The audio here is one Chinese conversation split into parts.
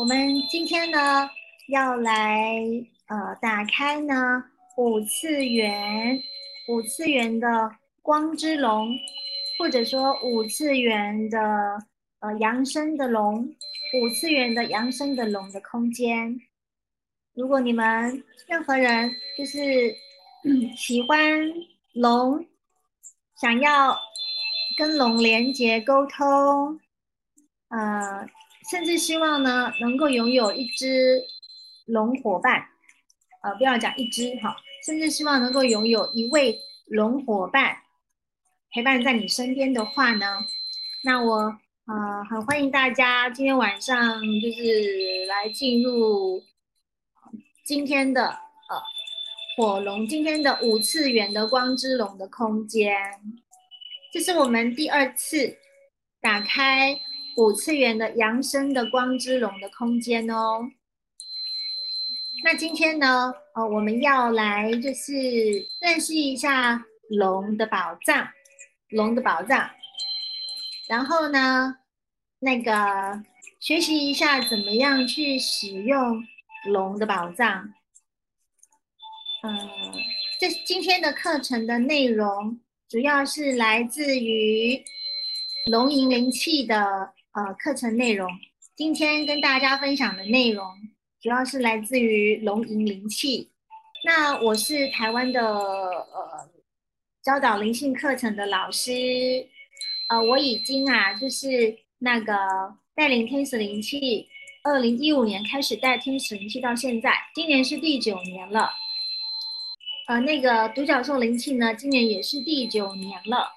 我们今天呢要来呃打开呢五次元五次元的光之龙，或者说五次元的呃扬升的龙，五次元的扬升的龙的空间。如果你们任何人就是 喜欢龙，想要跟龙连接沟通，呃。甚至希望呢，能够拥有一只龙伙伴，呃，不要讲一只哈，甚至希望能够拥有一位龙伙伴陪伴在你身边的话呢，那我呃很欢迎大家今天晚上就是来进入今天的呃火龙今天的五次元的光之龙的空间，这是我们第二次打开。五次元的扬升的光之龙的空间哦。那今天呢，呃，我们要来就是认识一下龙的宝藏，龙的宝藏。然后呢，那个学习一下怎么样去使用龙的宝藏。嗯，这今天的课程的内容主要是来自于龙吟灵气的。呃，课程内容今天跟大家分享的内容主要是来自于龙吟灵气。那我是台湾的呃教导灵性课程的老师，呃，我已经啊就是那个带领天使灵气，二零一五年开始带天使灵气到现在，今年是第九年了。呃，那个独角兽灵气呢，今年也是第九年了。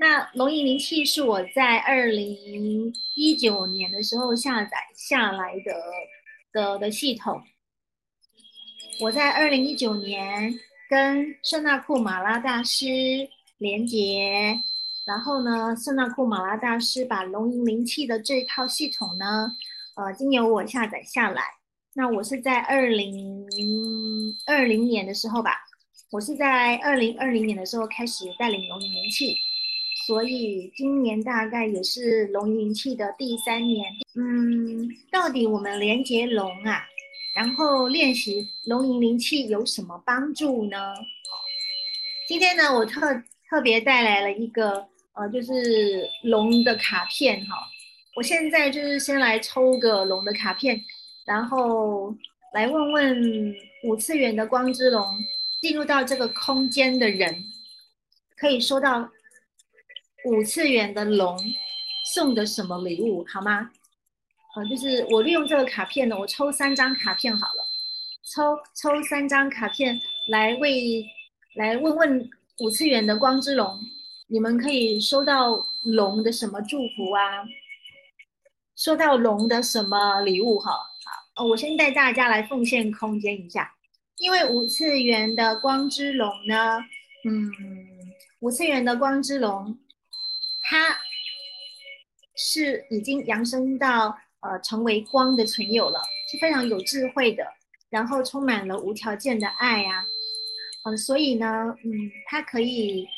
那龙吟灵气是我在二零一九年的时候下载下来的的的系统。我在二零一九年跟圣纳库马拉大师连接，然后呢，圣纳库马拉大师把龙吟灵气的这套系统呢，呃，经由我下载下来。那我是在二零二零年的时候吧，我是在二零二零年的时候开始带领龙吟灵气。所以今年大概也是龙吟气的第三年。嗯，到底我们连接龙啊，然后练习龙吟灵气有什么帮助呢？今天呢，我特特别带来了一个呃，就是龙的卡片哈。我现在就是先来抽个龙的卡片，然后来问问五次元的光之龙进入到这个空间的人，可以收到。五次元的龙送的什么礼物好吗？呃，就是我利用这个卡片呢，我抽三张卡片好了，抽抽三张卡片来为来问问五次元的光之龙，你们可以收到龙的什么祝福啊？收到龙的什么礼物哈？好，我先带大家来奉献空间一下，因为五次元的光之龙呢，嗯，五次元的光之龙。他是已经扬升到呃成为光的存有了，是非常有智慧的，然后充满了无条件的爱呀，嗯，所以呢，嗯，他可以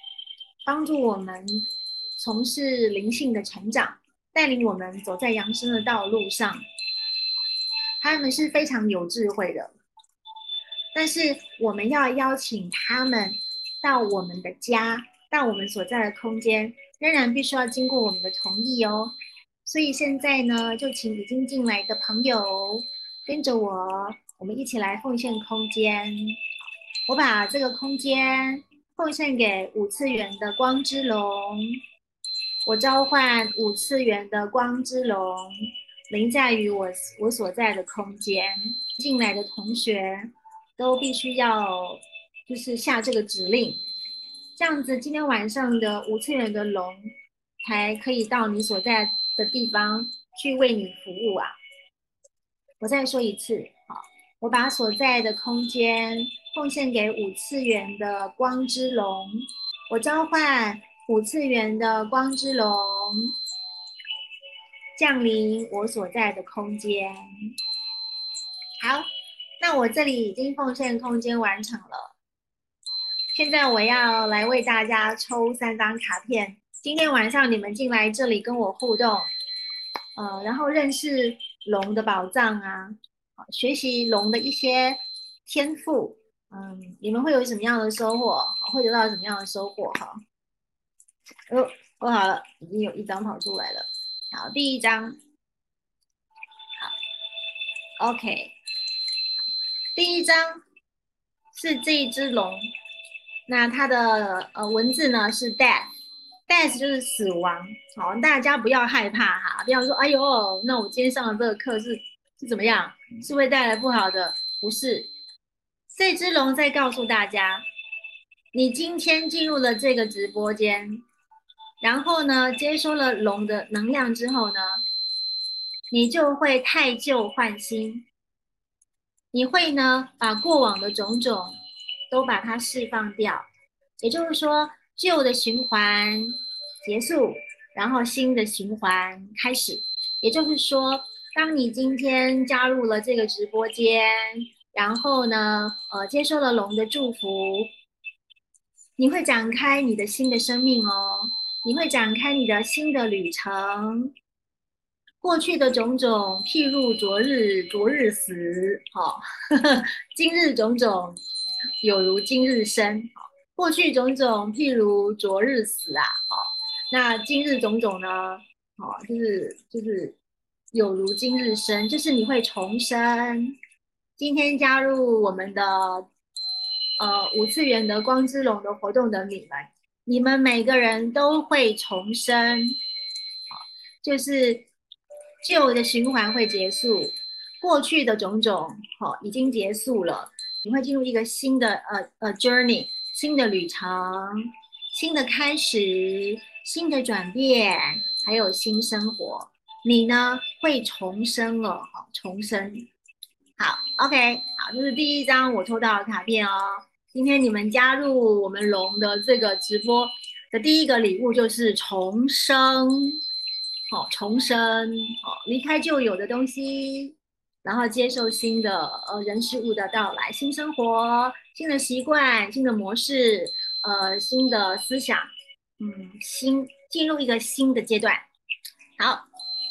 帮助我们从事灵性的成长，带领我们走在扬升的道路上。他们是非常有智慧的，但是我们要邀请他们到我们的家，到我们所在的空间。仍然必须要经过我们的同意哦，所以现在呢，就请已经进来的朋友跟着我，我们一起来奉献空间。我把这个空间奉献给五次元的光之龙，我召唤五次元的光之龙凌驾于我我所在的空间。进来的同学都必须要就是下这个指令。这样子，今天晚上的五次元的龙才可以到你所在的地方去为你服务啊！我再说一次，好，我把所在的空间奉献给五次元的光之龙，我召唤五次元的光之龙降临我所在的空间。好，那我这里已经奉献空间完成了。现在我要来为大家抽三张卡片。今天晚上你们进来这里跟我互动，呃，然后认识龙的宝藏啊，学习龙的一些天赋，嗯，你们会有什么样的收获？会得到什么样的收获？哈，哦，我好了，已经有一张跑出来了。好，第一张，好，OK，第一张是这一只龙，那它的呃文字呢是 death，death 就是死亡。好，大家不要害怕哈，不要说哎呦，那我今天上的这个课是是怎么样？是会带来不好的？不是。这只龙在告诉大家，你今天进入了这个直播间，然后呢，接收了龙的能量之后呢，你就会太旧换新，你会呢把过往的种种都把它释放掉，也就是说，旧的循环结束，然后新的循环开始。也就是说，当你今天加入了这个直播间。然后呢，呃，接受了龙的祝福，你会展开你的新的生命哦，你会展开你的新的旅程。过去的种种，譬如昨日，昨日死，哈，今日种种，有如今日生。过去种种，譬如昨日死啊，好，那今日种种呢，好，就是就是有如今日生，就是你会重生。今天加入我们的呃五次元的光之龙的活动的你们，你们每个人都会重生，就是旧的循环会结束，过去的种种好已经结束了，你会进入一个新的呃呃 journey，新的旅程，新的开始，新的转变，还有新生活，你呢会重生了，重生。好，OK，好，这是第一张我抽到的卡片哦。今天你们加入我们龙的这个直播的第一个礼物就是重生，好，重生，好，离开旧有的东西，然后接受新的呃人事物的到来，新生活，新的习惯，新的模式，呃，新的思想，嗯，新进入一个新的阶段。好，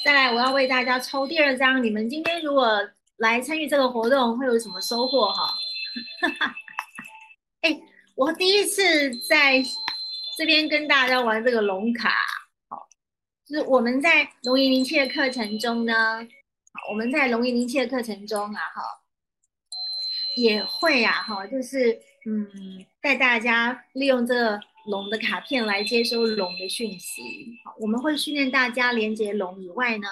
再来，我要为大家抽第二张。你们今天如果来参与这个活动会有什么收获哈？哎，我第一次在这边跟大家玩这个龙卡，好，就是我们在龙吟灵气的课程中呢，我们在龙吟灵气的课程中啊，哈，也会啊，哈，就是嗯，带大家利用这个龙的卡片来接收龙的讯息，好，我们会训练大家连接龙以外呢。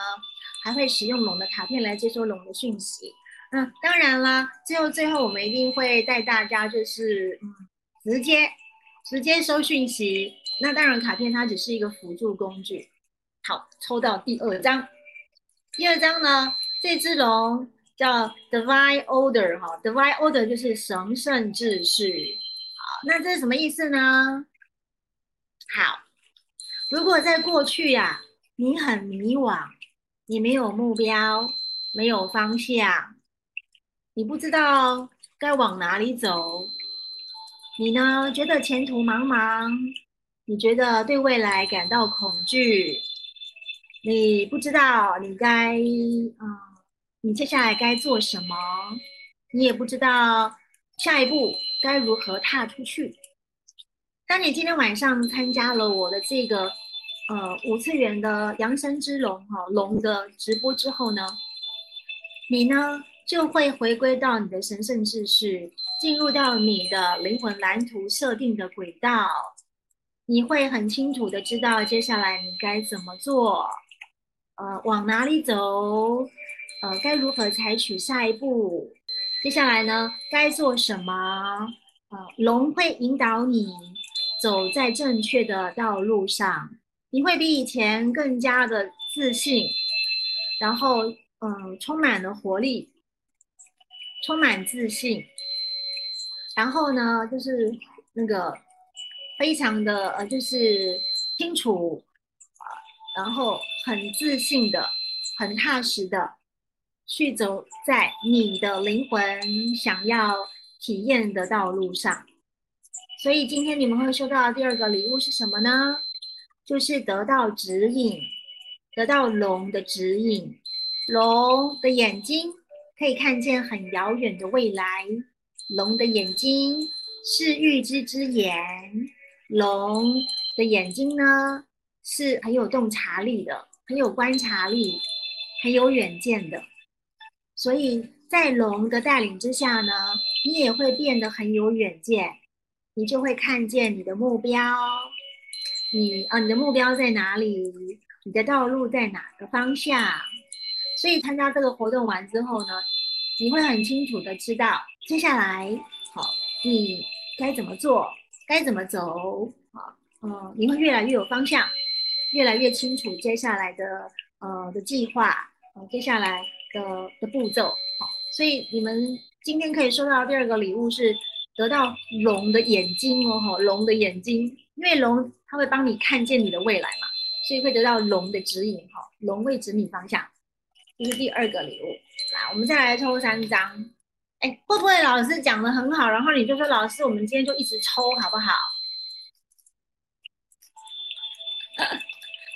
还会使用龙的卡片来接收龙的讯息。嗯，当然啦，最后最后我们一定会带大家就是嗯，直接直接收讯息。那当然，卡片它只是一个辅助工具。好，抽到第二张，第二张呢，这只龙叫 Divine Order 哈，Divine Order 就是神圣秩序。好，那这是什么意思呢？好，如果在过去呀，你很迷惘。你没有目标，没有方向，你不知道该往哪里走。你呢，觉得前途茫茫，你觉得对未来感到恐惧，你不知道你该，嗯，你接下来该做什么，你也不知道下一步该如何踏出去。当你今天晚上参加了我的这个。呃，五次元的扬声之龙哈龙的直播之后呢，你呢就会回归到你的神圣秩序，进入到你的灵魂蓝图设定的轨道，你会很清楚的知道接下来你该怎么做，呃，往哪里走，呃，该如何采取下一步，接下来呢该做什么？呃，龙会引导你走在正确的道路上。你会比以前更加的自信，然后嗯，充满了活力，充满自信，然后呢，就是那个非常的呃，就是清楚啊，然后很自信的，很踏实的去走在你的灵魂想要体验的道路上。所以今天你们会收到的第二个礼物是什么呢？就是得到指引，得到龙的指引，龙的眼睛可以看见很遥远的未来，龙的眼睛是预知之眼，龙的眼睛呢是很有洞察力的，很有观察力，很有远见的，所以在龙的带领之下呢，你也会变得很有远见，你就会看见你的目标，你啊，你的目标在哪里？你的道路在哪个方向？所以参加这个活动完之后呢，你会很清楚的知道接下来好你该怎么做，该怎么走，好，嗯，你会越来越有方向，越来越清楚接下来的呃的计划，呃，接下来的的步骤，好，所以你们今天可以收到第二个礼物是得到龙的眼睛哦，哈，龙的眼睛，因为龙它会帮你看见你的未来嘛。所以会得到龙的指引，哈，龙会指你方向，这是第二个礼物。来，我们再来抽三张。哎，会不会老师讲的很好，然后你就说老师，我们今天就一直抽好不好？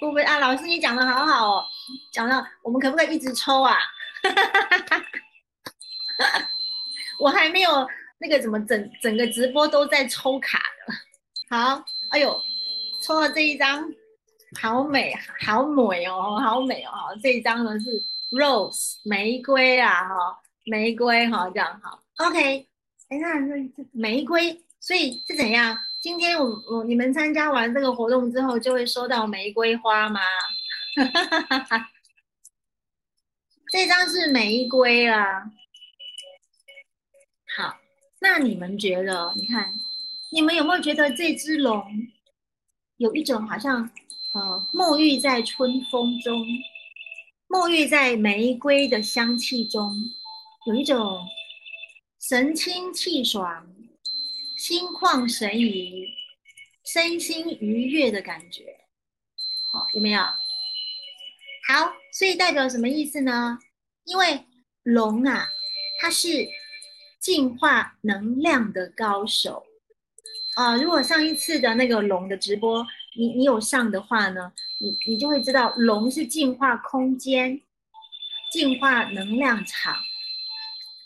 会不会啊？老师你讲的好好哦，讲的我们可不可以一直抽啊？我还没有那个怎么整整个直播都在抽卡的。好，哎呦，抽了这一张。好美，好美哦，好美哦！这一张呢是 rose 玫瑰啊，哈，玫瑰哈，这样好。OK，哎，那那玫瑰，所以是怎样？今天我我你们参加完这个活动之后，就会收到玫瑰花吗？这张是玫瑰啊。好，那你们觉得？你看，你们有没有觉得这只龙有一种好像？呃，沐浴在春风中，沐浴在玫瑰的香气中，有一种神清气爽、心旷神怡、身心愉悦的感觉。好，有没有？好，所以代表什么意思呢？因为龙啊，它是净化能量的高手啊。如果上一次的那个龙的直播。你你有上的话呢，你你就会知道，龙是净化空间、净化能量场、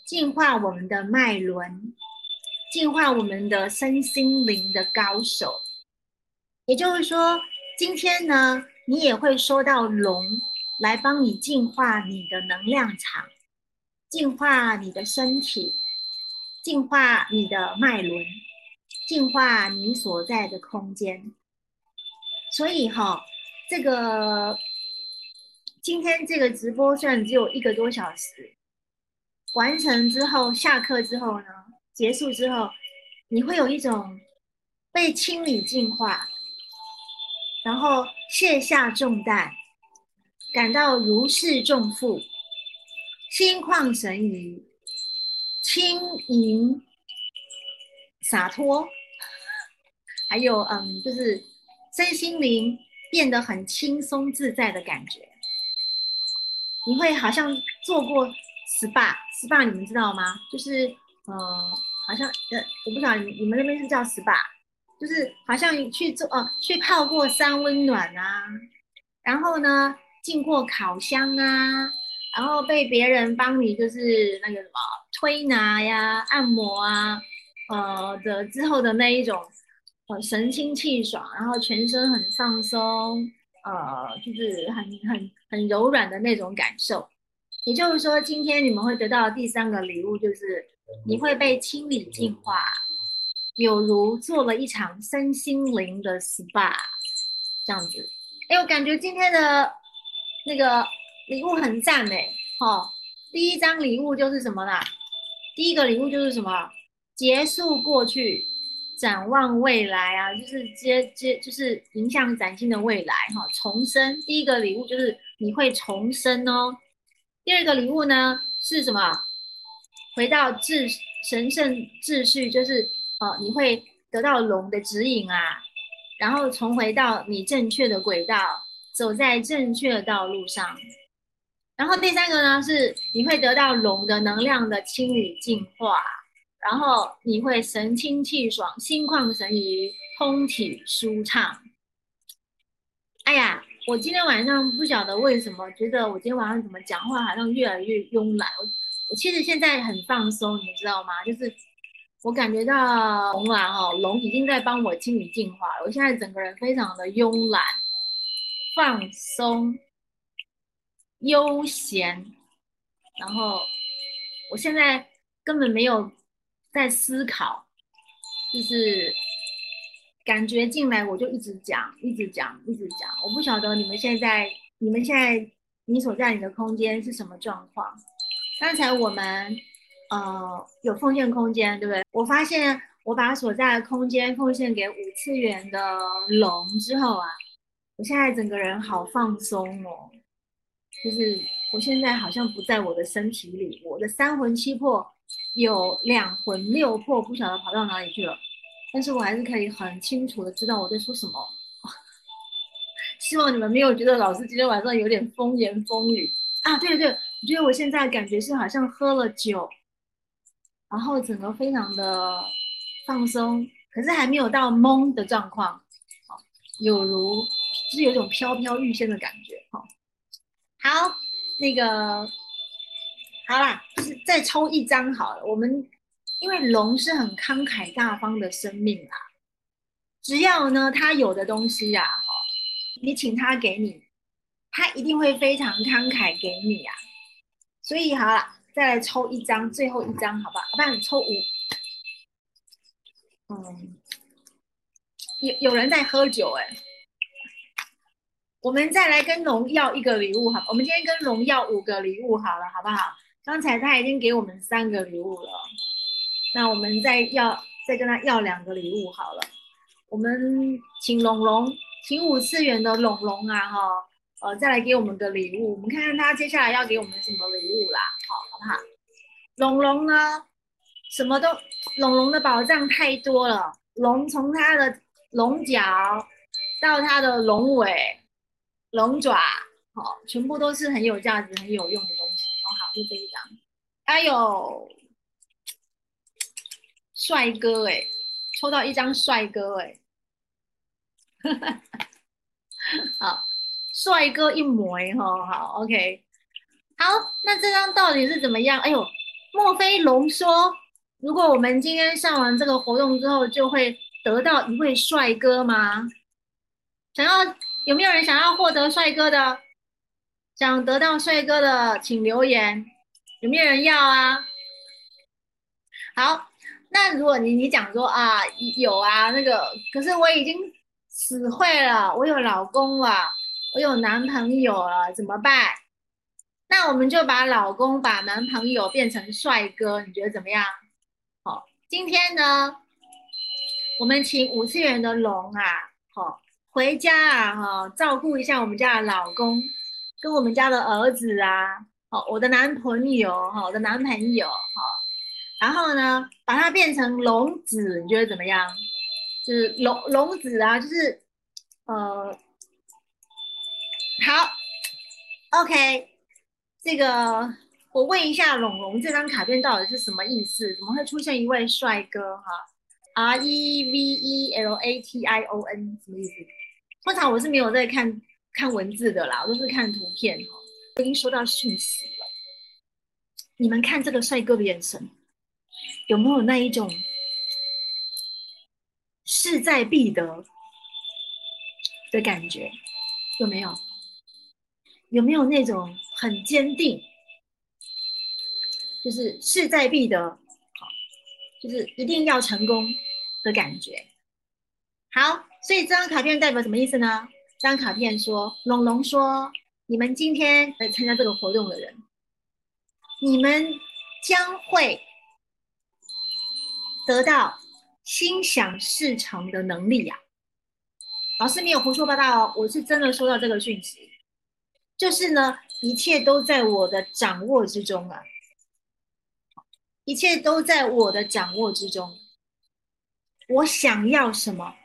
净化我们的脉轮、净化我们的身心灵的高手。也就是说，今天呢，你也会收到龙来帮你净化你的能量场、净化你的身体、净化你的脉轮、净化你所在的空间。所以哈，这个今天这个直播虽然只有一个多小时，完成之后下课之后呢，结束之后，你会有一种被清理净化，然后卸下重担，感到如释重负，心旷神怡，轻盈洒脱，还有嗯，就是。身心灵变得很轻松自在的感觉，你会好像做过 SPA，SPA 你们知道吗？就是呃，好像呃，我不知道你你们那边是叫 SPA，就是好像去做哦，去泡过山温暖啊，然后呢，进过烤箱啊，然后被别人帮你就是那个什么推拿呀、按摩啊，呃的之后的那一种。呃，神清气爽，然后全身很放松，呃，就是很很很柔软的那种感受。也就是说，今天你们会得到第三个礼物，就是你会被清理净化，有如做了一场身心灵的 SPA 这样子。哎，我感觉今天的那个礼物很赞哎，好，第一张礼物就是什么啦？第一个礼物就是什么？结束过去。展望未来啊，就是接接就是迎向崭新的未来哈，重生。第一个礼物就是你会重生哦。第二个礼物呢是什么？回到秩神圣秩序，就是哦，你会得到龙的指引啊，然后重回到你正确的轨道，走在正确的道路上。然后第三个呢是你会得到龙的能量的清理净化。然后你会神清气爽、心旷神怡、通体舒畅。哎呀，我今天晚上不晓得为什么，觉得我今天晚上怎么讲话好像越来越慵懒。我其实现在很放松，你知道吗？就是我感觉到龙啊，哈，龙已经在帮我清理净化了。我现在整个人非常的慵懒、放松、悠闲，然后我现在根本没有在思考，就是。感觉进来我就一直讲，一直讲，一直讲。我不晓得你们现在，你们现在你所在你的空间是什么状况？刚才我们呃有奉献空间，对不对？我发现我把所在的空间奉献给五次元的龙之后啊，我现在整个人好放松哦，就是我现在好像不在我的身体里，我的三魂七魄有两魂六魄，不晓得跑到哪里去了。但是我还是可以很清楚的知道我在说什么。希望你们没有觉得老师今天晚上有点风言风语啊！对对，我觉得我现在感觉是好像喝了酒，然后整个非常的放松，可是还没有到懵的状况，有如就是有种飘飘欲仙的感觉。哈，好，那个好啦，就是再抽一张好了，我们。因为龙是很慷慨大方的生命啊，只要呢他有的东西呀，哈，你请他给你，他一定会非常慷慨给你呀。所以好了，再来抽一张，最后一张，好吧？不然抽五。嗯，有有人在喝酒哎，我们再来跟龙要一个礼物，好，我们今天跟龙要五个礼物，好了，好不好？刚才他已经给我们三个礼物了。那我们再要再跟他要两个礼物好了，我们请龙龙，请五次元的龙龙啊哈，呃，再来给我们个礼物，我们看看他接下来要给我们什么礼物啦，好，好不好？龙龙呢，什么都，龙龙的宝藏太多了，龙从它的龙角到它的龙尾、龙爪，好，全部都是很有价值、很有用的东西。哦，好，就这一张，还有。帅哥哎，抽到一张帅哥哎，好，帅哥一枚哈，好，OK，好，那这张到底是怎么样？哎呦，莫非龙说，如果我们今天上完这个活动之后，就会得到一位帅哥吗？想要有没有人想要获得帅哥的？想得到帅哥的，请留言，有没有人要啊？好。那如果你你讲说啊有啊那个，可是我已经死会了，我有老公了，我有男朋友了，怎么办？那我们就把老公把男朋友变成帅哥，你觉得怎么样？好，今天呢，我们请五次元的龙啊，好回家啊，哈，照顾一下我们家的老公跟我们家的儿子啊，好，我的男朋友，哈，我的男朋友，好。然后呢，把它变成龙子，你觉得怎么样？就是龙龙子啊，就是呃，好，OK，这个我问一下龙龙，这张卡片到底是什么意思？怎么会出现一位帅哥？哈，R E V E L A T I O N 什么意思？通常我是没有在看看文字的啦，我都是看图片哈。已经收到讯息了，你们看这个帅哥的眼神。有没有那一种势在必得的感觉？有没有？有没有那种很坚定，就是势在必得，好，就是一定要成功的感觉？好，所以这张卡片代表什么意思呢？这张卡片说，龙龙说，你们今天来参加这个活动的人，你们将会。得到心想事成的能力呀，老师没有胡说八道哦，我是真的收到这个讯息，就是呢，一切都在我的掌握之中啊，一切都在我的掌握之中，我想要什么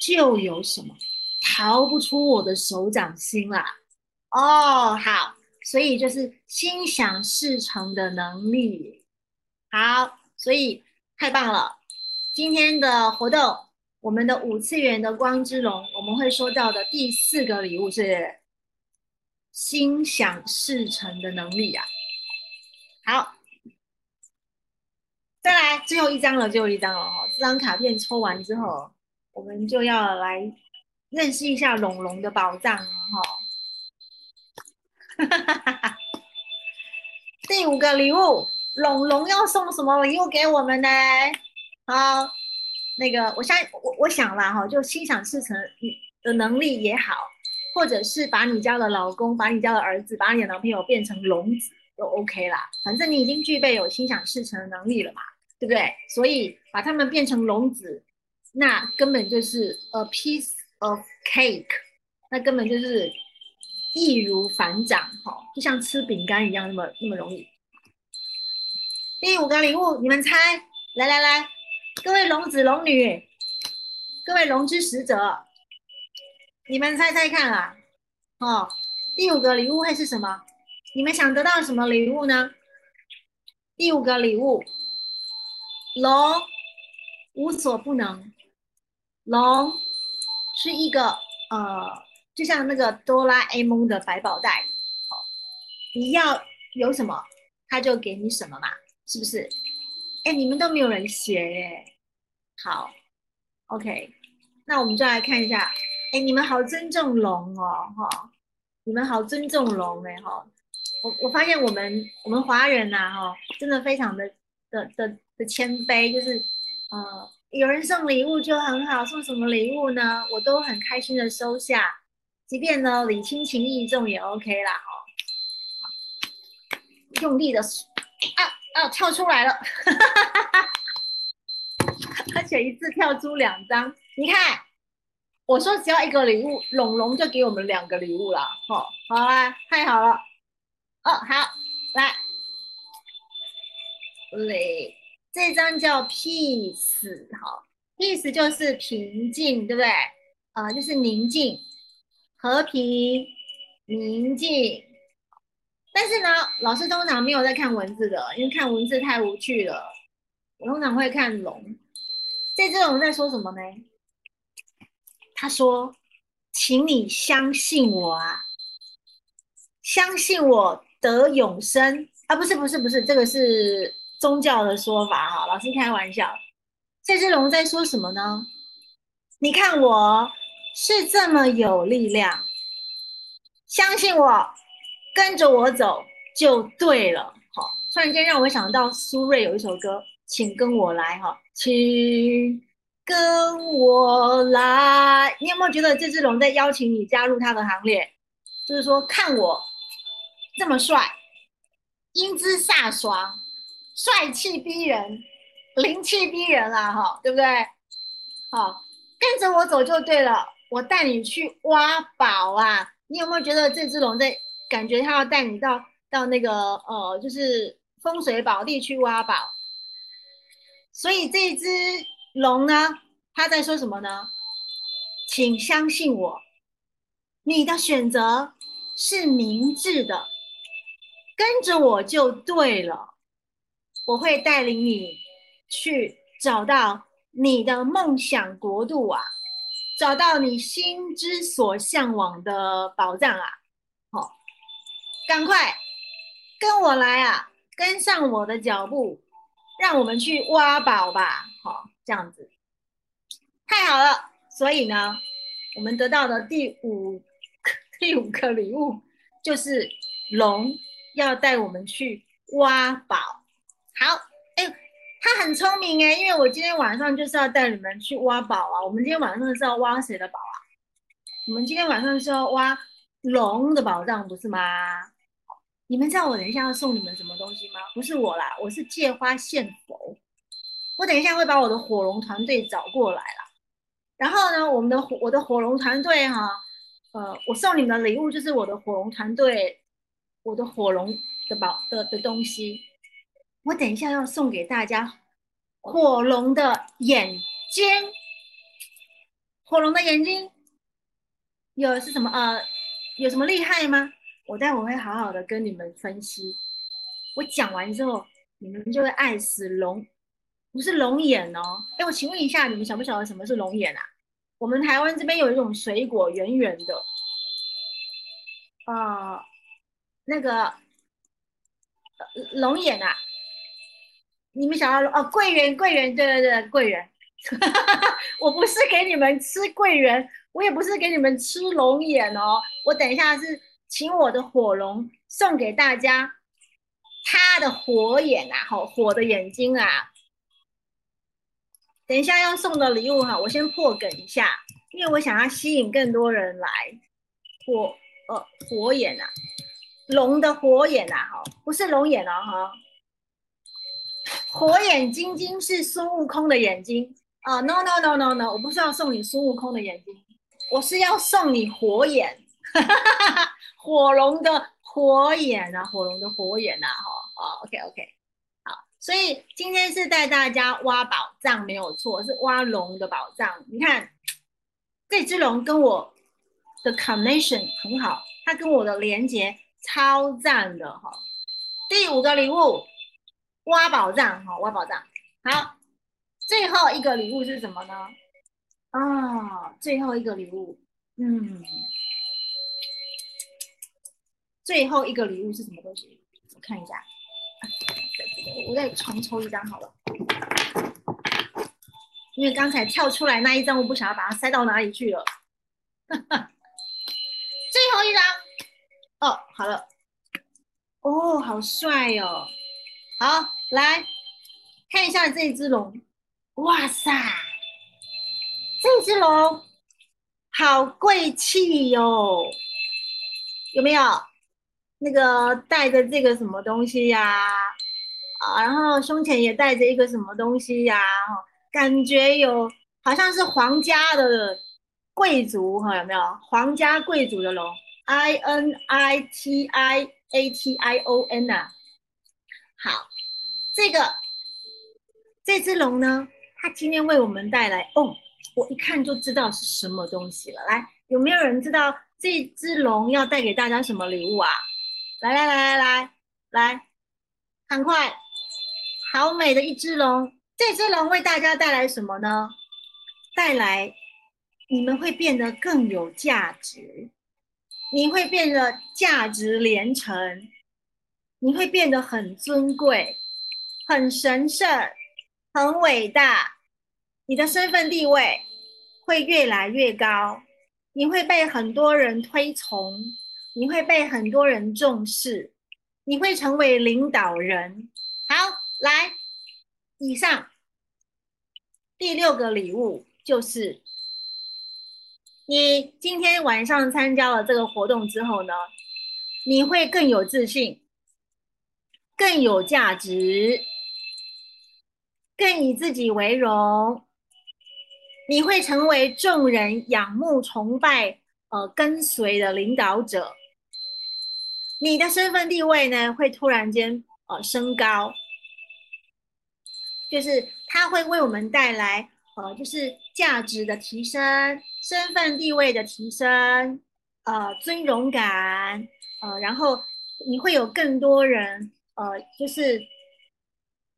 就有什么，逃不出我的手掌心啦。哦，好，所以就是心想事成的能力，好，所以。太棒了！今天的活动，我们的五次元的光之龙，我们会收到的第四个礼物是心想事成的能力啊。好，再来最后一张了，最后一张了哈。这张卡片抽完之后，我们就要来认识一下龙龙的宝藏了哈哈哈。第五个礼物，龙龙要送什么礼物给我们呢？好，那个我相我我想了哈，就心想事成的能力也好，或者是把你家的老公、把你家的儿子、把你的男朋友变成龙子都 OK 啦。反正你已经具备有心想事成的能力了嘛，对不对？所以把他们变成龙子，那根本就是 a piece of cake，那根本就是易如反掌哈，就像吃饼干一样那么那么容易。第五个礼物，你们猜？来来来。各位龙子龙女，各位龙之使者，你们猜猜看啊！哦，第五个礼物会是什么？你们想得到什么礼物呢？第五个礼物，龙无所不能，龙是一个呃，就像那个哆啦 A 梦的百宝袋，哦，你要有什么，他就给你什么嘛，是不是？哎，你们都没有人写耶。好，OK，那我们就来看一下。哎，你们好尊重龙哦，哈，你们好尊重龙哎，哈。我我发现我们我们华人呐，哈，真的非常的的的的谦卑，就是呃，有人送礼物就很好，送什么礼物呢？我都很开心的收下，即便呢礼轻情意重也 OK 啦，哈。用力的啊啊，跳出来了哈哈哈哈哈。而且一次跳出两张，你看，我说只要一个礼物，龙龙就给我们两个礼物了，好，好啦，太好了，哦，好，来，嘞，这张叫 peace，好，peace 就是平静，对不对？啊，就是宁静、和平、宁静。但是呢，老师通常没有在看文字的，因为看文字太无趣了，我通常会看龙。这只龙在说什么呢？他说：“请你相信我啊，相信我得永生啊！不是不是不是，这个是宗教的说法哈，老师开玩笑。这只龙在说什么呢？你看我是这么有力量，相信我，跟着我走就对了。好，突然间让我想到苏芮有一首歌。”请跟我来哈，请跟我来。你有没有觉得这只龙在邀请你加入它的行列？就是说，看我这么帅，英姿飒爽，帅气逼人，灵气逼人啊，哈，对不对？好，跟着我走就对了。我带你去挖宝啊！你有没有觉得这只龙在感觉它要带你到到那个呃，就是风水宝地去挖宝？所以这只龙呢，它在说什么呢？请相信我，你的选择是明智的，跟着我就对了。我会带领你去找到你的梦想国度啊，找到你心之所向往的宝藏啊！好，赶快跟我来啊，跟上我的脚步。让我们去挖宝吧，好，这样子太好了。所以呢，我们得到的第五 第五个礼物就是龙要带我们去挖宝。好，哎，他很聪明哎，因为我今天晚上就是要带你们去挖宝啊。我们今天晚上是要挖谁的宝啊？我们今天晚上是要挖龙的宝藏，不是吗？你们知道我等一下要送你们什么东西吗？不是我啦，我是借花献佛。我等一下会把我的火龙团队找过来了。然后呢，我们的火我的火龙团队哈，呃，我送你们的礼物就是我的火龙团队，我的火龙的宝的的东西。我等一下要送给大家火龙的眼睛，火龙的眼睛有是什么呃，有什么厉害吗？我待会会好好的跟你们分析。我讲完之后，你们就会爱死龙，不是龙眼哦。哎，我请问一下，你们晓不晓得什么是龙眼啊？我们台湾这边有一种水果，圆圆的，呃，那个龙眼啊，你们想要哦，桂圆，桂圆，对对对，桂圆。我不是给你们吃桂圆，我也不是给你们吃龙眼哦。我等一下是请我的火龙送给大家他的火眼啊，好火的眼睛啊。等一下要送的礼物哈，我先破梗一下，因为我想要吸引更多人来。火呃火眼啊，龙的火眼啊，哈，不是龙眼哦，哈。火眼金睛是孙悟空的眼睛。啊，no no no no no，我不是要送你孙悟空的眼睛，我是要送你火眼，火龙的火眼啊，火龙的火眼啊，哈，好，OK OK，所以今天是带大家挖宝藏，没有错，是挖龙的宝藏。你看，这只龙跟我的 connection 很好，它跟我的连接超赞的哈。第五个礼物，挖宝藏，哈，挖宝藏，好。最后一个礼物是什么呢？啊，最后一个礼物，嗯，最后一个礼物是什么东西？我看一下，我再重抽一张好了，因为刚才跳出来那一张，我不想要把它塞到哪里去了。最后一张，哦，好了，哦，好帅哦，好，来看一下这只龙。哇塞，这只龙好贵气哟！有没有那个带着这个什么东西呀？啊然后胸前也带着一个什么东西呀？感觉有好像是皇家的贵族哈，有没有皇家贵族的龙？I N I T I A T I O N 呐。好，这个这只龙呢？它今天为我们带来哦，我一看就知道是什么东西了。来，有没有人知道这只龙要带给大家什么礼物啊？来来来来来来，赶快！好美的一只龙，这只龙为大家带来什么呢？带来你们会变得更有价值，你会变得价值连城，你会变得很尊贵、很神圣。很伟大，你的身份地位会越来越高，你会被很多人推崇，你会被很多人重视，你会成为领导人。来，以上第六个礼物就是，你今天晚上参加了这个活动之后呢，你会更有自信，更有价值。更以自己为荣，你会成为众人仰慕、崇拜、呃跟随的领导者。你的身份地位呢，会突然间呃升高，就是它会为我们带来呃就是价值的提升、身份地位的提升、呃尊荣感，呃然后你会有更多人呃就是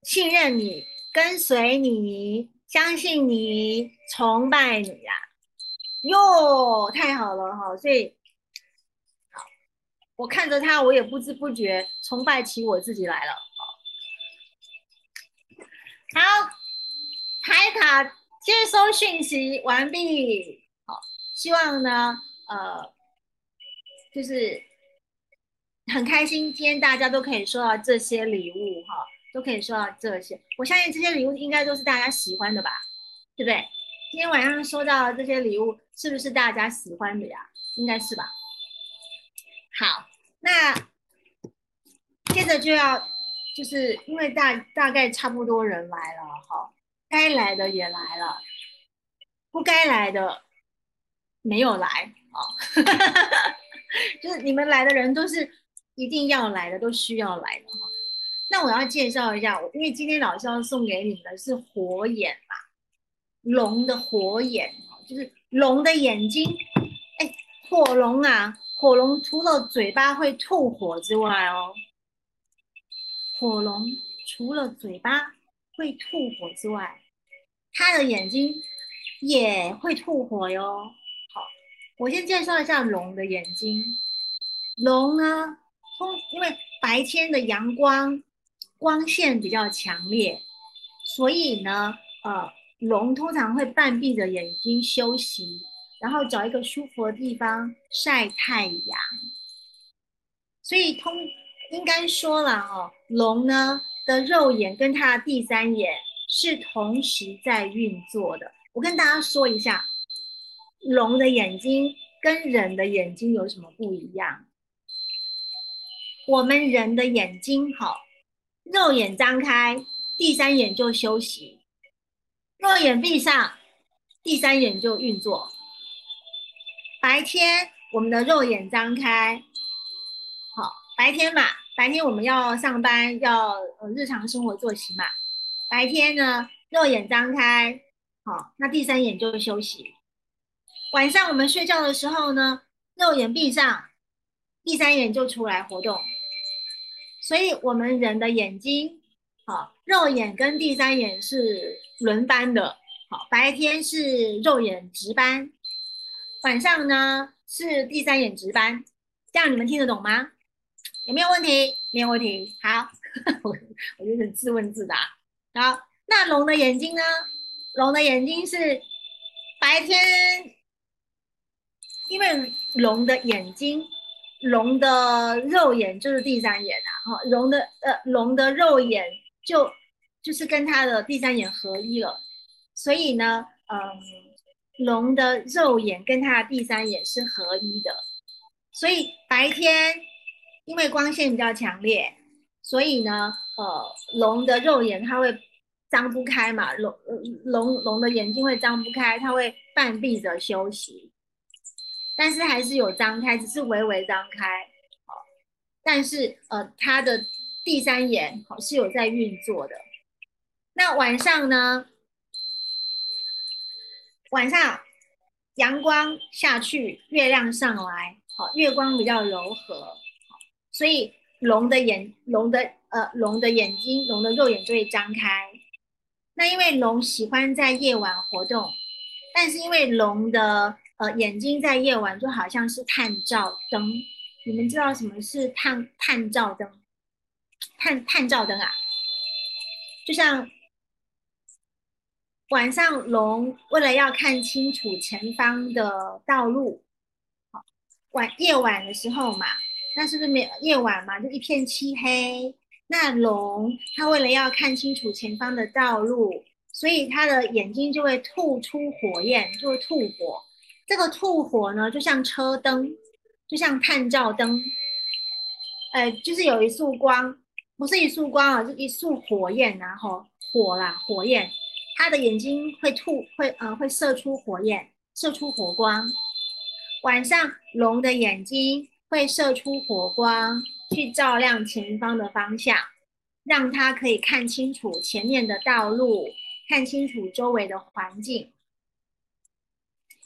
信任你。跟随你，相信你，崇拜你呀！哟，太好了哈！所以，好，我看着他，我也不知不觉崇拜起我自己来了。好，牌卡接收讯息完毕。好，希望呢，呃，就是很开心，今天大家都可以收到这些礼物哈。都可以收到这些，我相信这些礼物应该都是大家喜欢的吧，对不对？今天晚上收到这些礼物，是不是大家喜欢的呀？应该是吧。好，那接着就要，就是因为大大概差不多人来了，哈，该来的也来了，不该来的没有来，哈，就是你们来的人都是一定要来的，都需要来的，哈。那我要介绍一下，因为今天老师要送给你们的是火眼嘛，龙的火眼就是龙的眼睛。哎，火龙啊，火龙除了嘴巴会吐火之外哦，火龙除了嘴巴会吐火之外，它的眼睛也会吐火哟。好，我先介绍一下龙的眼睛。龙呢，通因为白天的阳光光线比较强烈，所以呢，呃，龙通常会半闭着眼睛休息，然后找一个舒服的地方晒太阳。所以通应该说了哦，龙呢的肉眼跟它的第三眼是同时在运作的。我跟大家说一下，龙的眼睛跟人的眼睛有什么不一样？我们人的眼睛，好，肉眼张开，第三眼就休息；肉眼闭上，第三眼就运作。白天我们的肉眼张开。好白天嘛，白天我们要上班，要呃日常生活作息嘛。白天呢，肉眼张开，好，那第三眼就休息。晚上我们睡觉的时候呢，肉眼闭上，第三眼就出来活动。所以，我们人的眼睛，好，肉眼跟第三眼是轮班的。好，白天是肉眼值班，晚上呢是第三眼值班。这样你们听得懂吗？有没有问题？没有问题。好，我我就是自问自答。好，那龙的眼睛呢？龙的眼睛是白天，因为龙的眼睛，龙的肉眼就是第三眼啊。哈，龙的呃，龙的肉眼就就是跟它的第三眼合一了。所以呢，嗯，龙的肉眼跟它的第三眼是合一的。所以白天。因为光线比较强烈，所以呢，呃，龙的肉眼它会张不开嘛，龙龙龙的眼睛会张不开，它会半闭着休息，但是还是有张开，只是微微张开，好，但是呃，它的第三眼好是有在运作的。那晚上呢？晚上阳光下去，月亮上来，好，月光比较柔和。所以龙的眼，龙的呃，龙的眼睛，龙的肉眼就会张开。那因为龙喜欢在夜晚活动，但是因为龙的呃眼睛在夜晚就好像是探照灯。你们知道什么是探探照灯？探探照灯啊，就像晚上龙为了要看清楚前方的道路，好晚夜晚的时候嘛。那是不是没夜晚嘛？就一片漆黑。那龙它为了要看清楚前方的道路，所以它的眼睛就会吐出火焰，就会吐火。这个吐火呢，就像车灯，就像探照灯，呃，就是有一束光，不是一束光啊，是一束火焰，然后火啦，火焰，它的眼睛会吐，会呃，会射出火焰，射出火光。晚上龙的眼睛。会射出火光，去照亮前方的方向，让他可以看清楚前面的道路，看清楚周围的环境。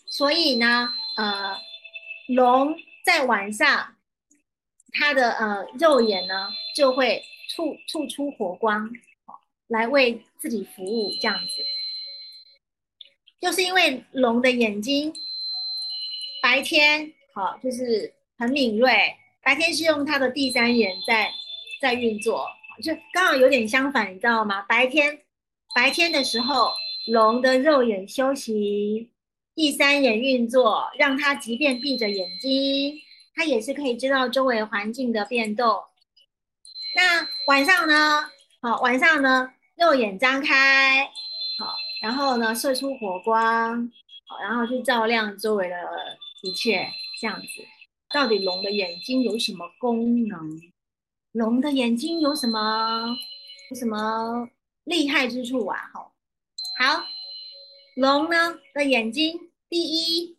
所以呢，呃，龙在晚上，它的呃肉眼呢就会吐吐出火光，来为自己服务。这样子，就是因为龙的眼睛白天好，就是。很敏锐，白天是用它的第三眼在在运作，就刚好有点相反，你知道吗？白天白天的时候，龙的肉眼休息，第三眼运作，让它即便闭着眼睛，它也是可以知道周围环境的变动。那晚上呢？好，晚上呢，肉眼张开，好，然后呢，射出火光，好，然后去照亮周围的一切，这样子。到底龙的眼睛有什么功能？龙的眼睛有什么有什么厉害之处啊？好，好，龙呢的眼睛，第一，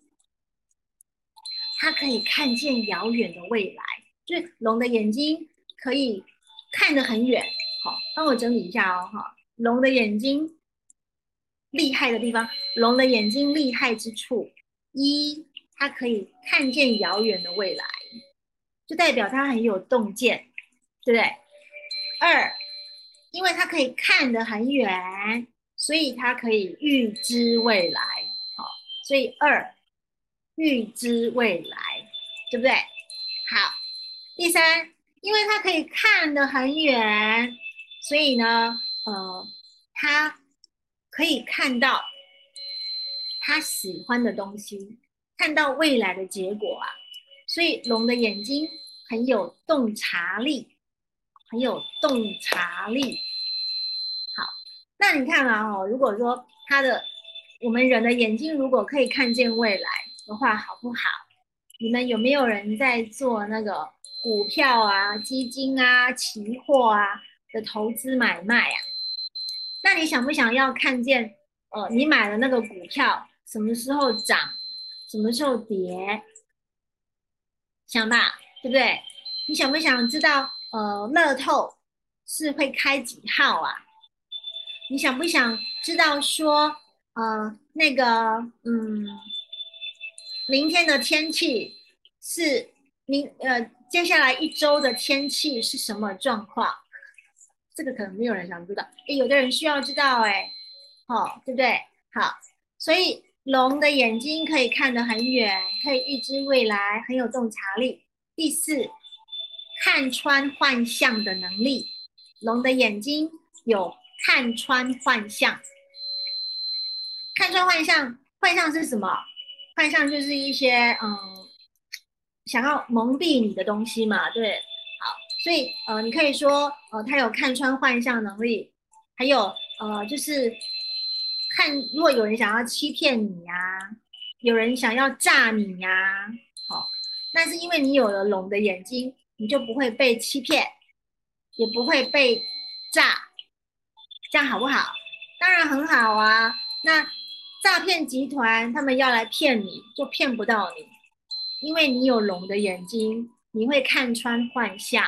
它可以看见遥远的未来，就是龙的眼睛可以看得很远。好，帮我整理一下哦。哈，龙的眼睛厉害的地方，龙的眼睛厉害之处一。他可以看见遥远的未来，就代表他很有洞见，对不对？二，因为他可以看得很远，所以他可以预知未来。好，所以二，预知未来，对不对？好，第三，因为他可以看得很远，所以呢，呃，他可以看到他喜欢的东西，看到未来的结果啊。所以龙的眼睛很有洞察力，很有洞察力。好，那你看啊，哦，如果说它的我们人的眼睛如果可以看见未来的话，好不好？你们有没有人在做那个股票啊、基金啊、期货啊的投资买卖啊？那你想不想要看见，呃，你买的那个股票什么时候涨，什么时候跌？想吧，对不对？你想不想知道，呃，乐透是会开几号啊？你想不想知道说，呃，那个，嗯，明天的天气是明，呃，接下来一周的天气是什么状况？这个可能没有人想知道，诶，有的人需要知道，哎，好，对不对？好，所以。龙的眼睛可以看得很远，可以预知未来，很有洞察力。第四，看穿幻象的能力。龙的眼睛有看穿幻象。看穿幻象，幻象是什么？幻象就是一些嗯，想要蒙蔽你的东西嘛，对。好，所以呃，你可以说呃，他有看穿幻象能力，还有呃，就是。看，如果有人想要欺骗你呀，有人想要诈你呀，好，那是因为你有了龙的眼睛，你就不会被欺骗，也不会被诈，这样好不好？当然很好啊。那诈骗集团他们要来骗你，就骗不到你，因为你有龙的眼睛，你会看穿幻象，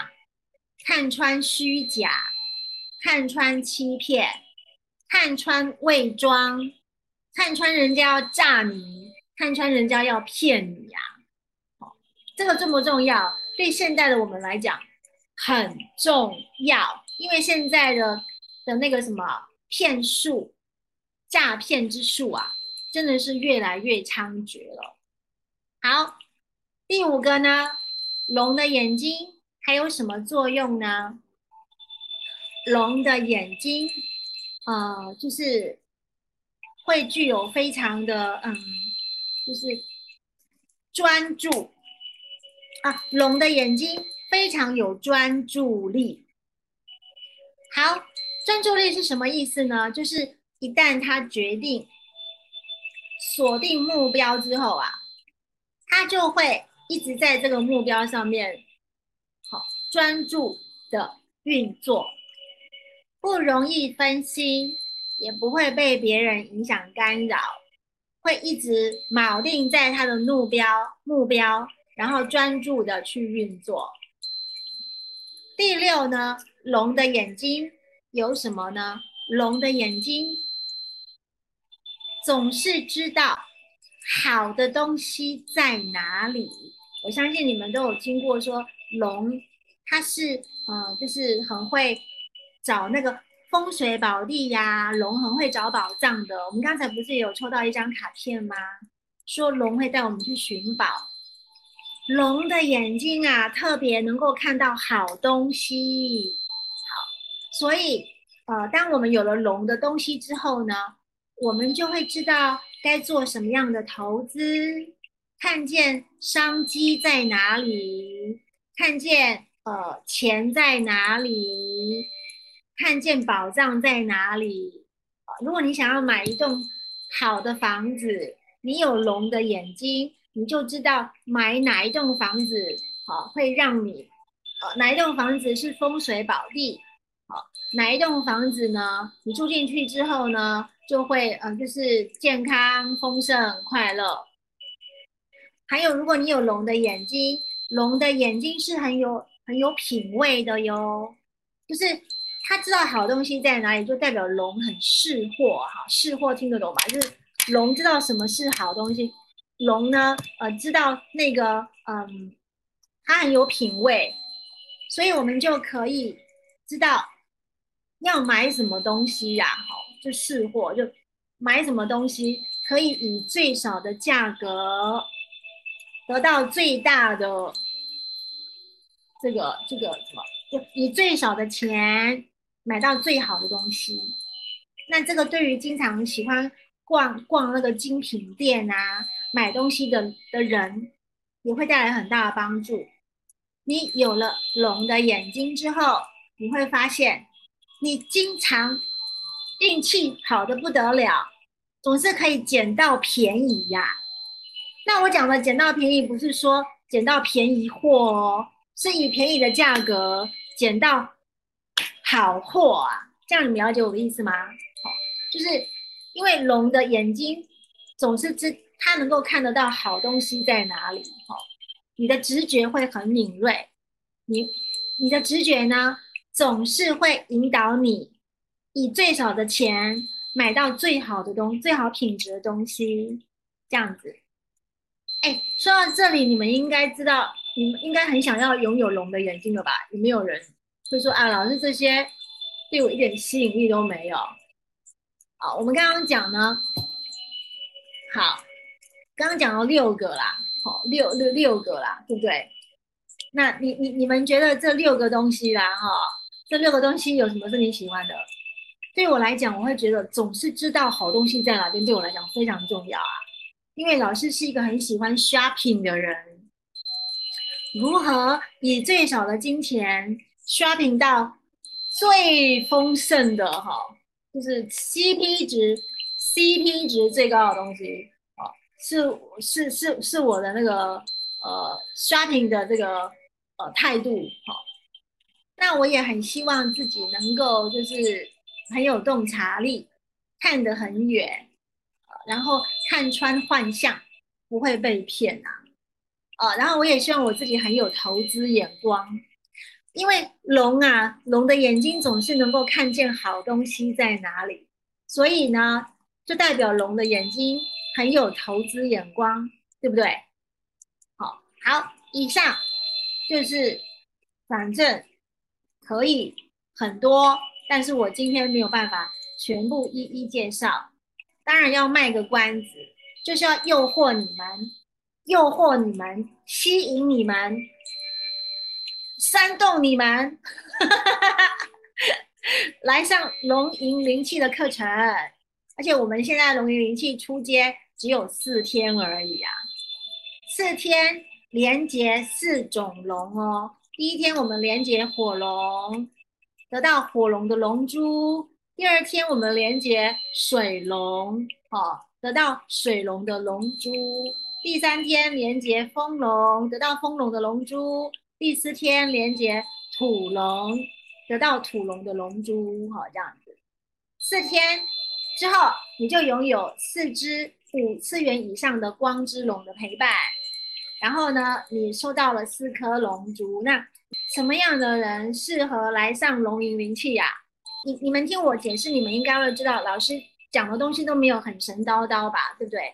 看穿虚假，看穿欺骗。看穿伪装，看穿人家要诈你，看穿人家要骗你呀！好，这个重不重要？对现在的我们来讲很重要，因为现在的的那个什么骗术、诈骗之术啊，真的是越来越猖獗了。好，第五个呢，龙的眼睛还有什么作用呢？龙的眼睛。呃，就是会具有非常的嗯，就是专注啊。龙的眼睛非常有专注力。好，专注力是什么意思呢？就是一旦他决定锁定目标之后啊，他就会一直在这个目标上面好专注的运作。不容易分心，也不会被别人影响干扰，会一直铆定在他的目标目标，然后专注的去运作。第六呢，龙的眼睛有什么呢？龙的眼睛总是知道好的东西在哪里。我相信你们都有听过说龙，它是呃，就是很会。找那个风水宝地呀，龙很会找宝藏的。我们刚才不是有抽到一张卡片吗？说龙会带我们去寻宝。龙的眼睛啊，特别能够看到好东西。好，所以呃，当我们有了龙的东西之后呢，我们就会知道该做什么样的投资，看见商机在哪里，看见呃钱在哪里。看见宝藏在哪里？如果你想要买一栋好的房子，你有龙的眼睛，你就知道买哪一栋房子好，会让你呃哪一栋房子是风水宝地，好哪一栋房子呢？你住进去之后呢，就会呃就是健康、丰盛、快乐。还有，如果你有龙的眼睛，龙的眼睛是很有很有品味的哟，就是。他知道好东西在哪里，就代表龙很识货哈，识货听得懂吧？就是龙知道什么是好东西，龙呢，呃，知道那个，嗯，他很有品味，所以我们就可以知道要买什么东西呀，好，就识货，就买什么东西可以以最少的价格得到最大的这个这个什么，以最少的钱买到最好的东西。那这个对于经常喜欢逛逛那个精品店啊，买东西的的人，也会带来很大的帮助。你有了龙的眼睛之后，你会发现，你经常运气好的不得了，总是可以捡到便宜呀。那我讲的捡到便宜，不是说捡到便宜货哦。是以便宜的价格捡到好货啊，这样你们了解我的意思吗？好，就是因为龙的眼睛总是知，它能够看得到好东西在哪里。哈，你的直觉会很敏锐，你你的直觉呢，总是会引导你以最少的钱买到最好的东、最好品质的东西，这样子。哎，说到这里，你们应该知道。你们应该很想要拥有龙的眼睛了吧？有没有人会说啊，老师这些对我一点吸引力都没有？好，我们刚刚讲呢，好，刚刚讲了六个啦，好，六六六个啦，对不对？那你你你们觉得这六个东西啦，哈，这六个东西有什么是你喜欢的？对我来讲，我会觉得总是知道好东西在哪边，对我来讲非常重要啊，因为老师是一个很喜欢 shopping 的人。如何以最少的金钱 shopping 到最丰盛的哈，就是 CP 值 CP 值最高的东西哦，是是是是我的那个呃 shopping 的这个呃态度哈。那我也很希望自己能够就是很有洞察力，看得很远，然后看穿幻象，不会被骗呐。呃，然后我也希望我自己很有投资眼光，因为龙啊，龙的眼睛总是能够看见好东西在哪里，所以呢，就代表龙的眼睛很有投资眼光，对不对？好，好，以上就是反正可以很多，但是我今天没有办法全部一一介绍，当然要卖个关子，就是要诱惑你们。诱惑你们，吸引你们，煽动你们，来上龙吟灵气的课程。而且我们现在龙吟灵气出街只有四天而已啊，四天连接四种龙哦。第一天我们连接火龙，得到火龙的龙珠；第二天我们连接水龙，哦，得到水龙的龙珠。第三天连接风龙，得到风龙的龙珠；第四天连接土龙，得到土龙的龙珠。好，这样子，四天之后，你就拥有四只五次元以上的光之龙的陪伴。然后呢，你收到了四颗龙珠。那什么样的人适合来上龙吟灵气呀？你你们听我解释，你们应该会知道，老师讲的东西都没有很神叨叨吧？对不对？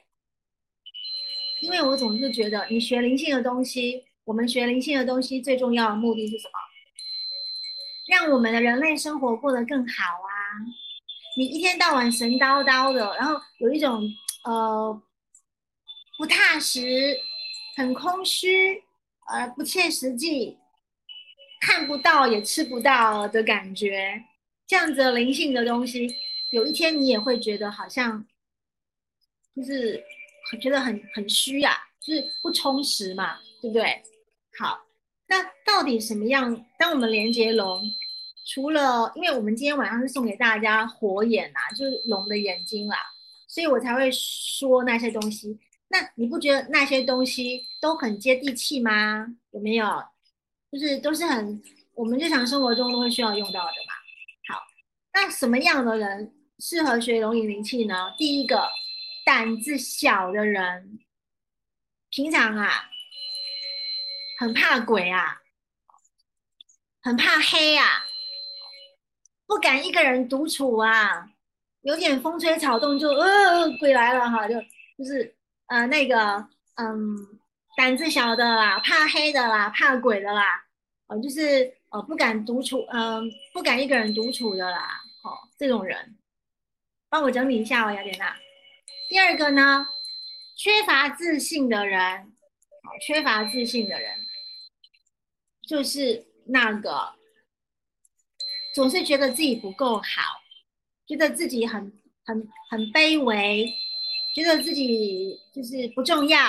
因为我总是觉得，你学灵性的东西，我们学灵性的东西最重要的目的是什么？让我们的人类生活过得更好啊！你一天到晚神叨叨的，然后有一种呃不踏实、很空虚、呃不切实际、看不到也吃不到的感觉，这样子灵性的东西，有一天你也会觉得好像就是。觉得很很虚呀，就是不充实嘛，对不对？好，那到底什么样？当我们连接龙，除了因为我们今天晚上是送给大家火眼呐，就是龙的眼睛啦，所以我才会说那些东西。那你不觉得那些东西都很接地气吗？有没有？就是都是很我们日常生活中都会需要用到的嘛。好，那什么样的人适合学龙引灵气呢？第一个。胆子小的人，平常啊，很怕鬼啊，很怕黑啊，不敢一个人独处啊，有点风吹草动就呃鬼来了哈，就就是呃那个嗯胆子小的啦，怕黑的啦，怕鬼的啦，呃就是呃不敢独处，嗯不敢一个人独处的啦，好这种人，帮我整理一下哦，雅典娜。第二个呢，缺乏自信的人，好，缺乏自信的人，就是那个总是觉得自己不够好，觉得自己很很很卑微，觉得自己就是不重要，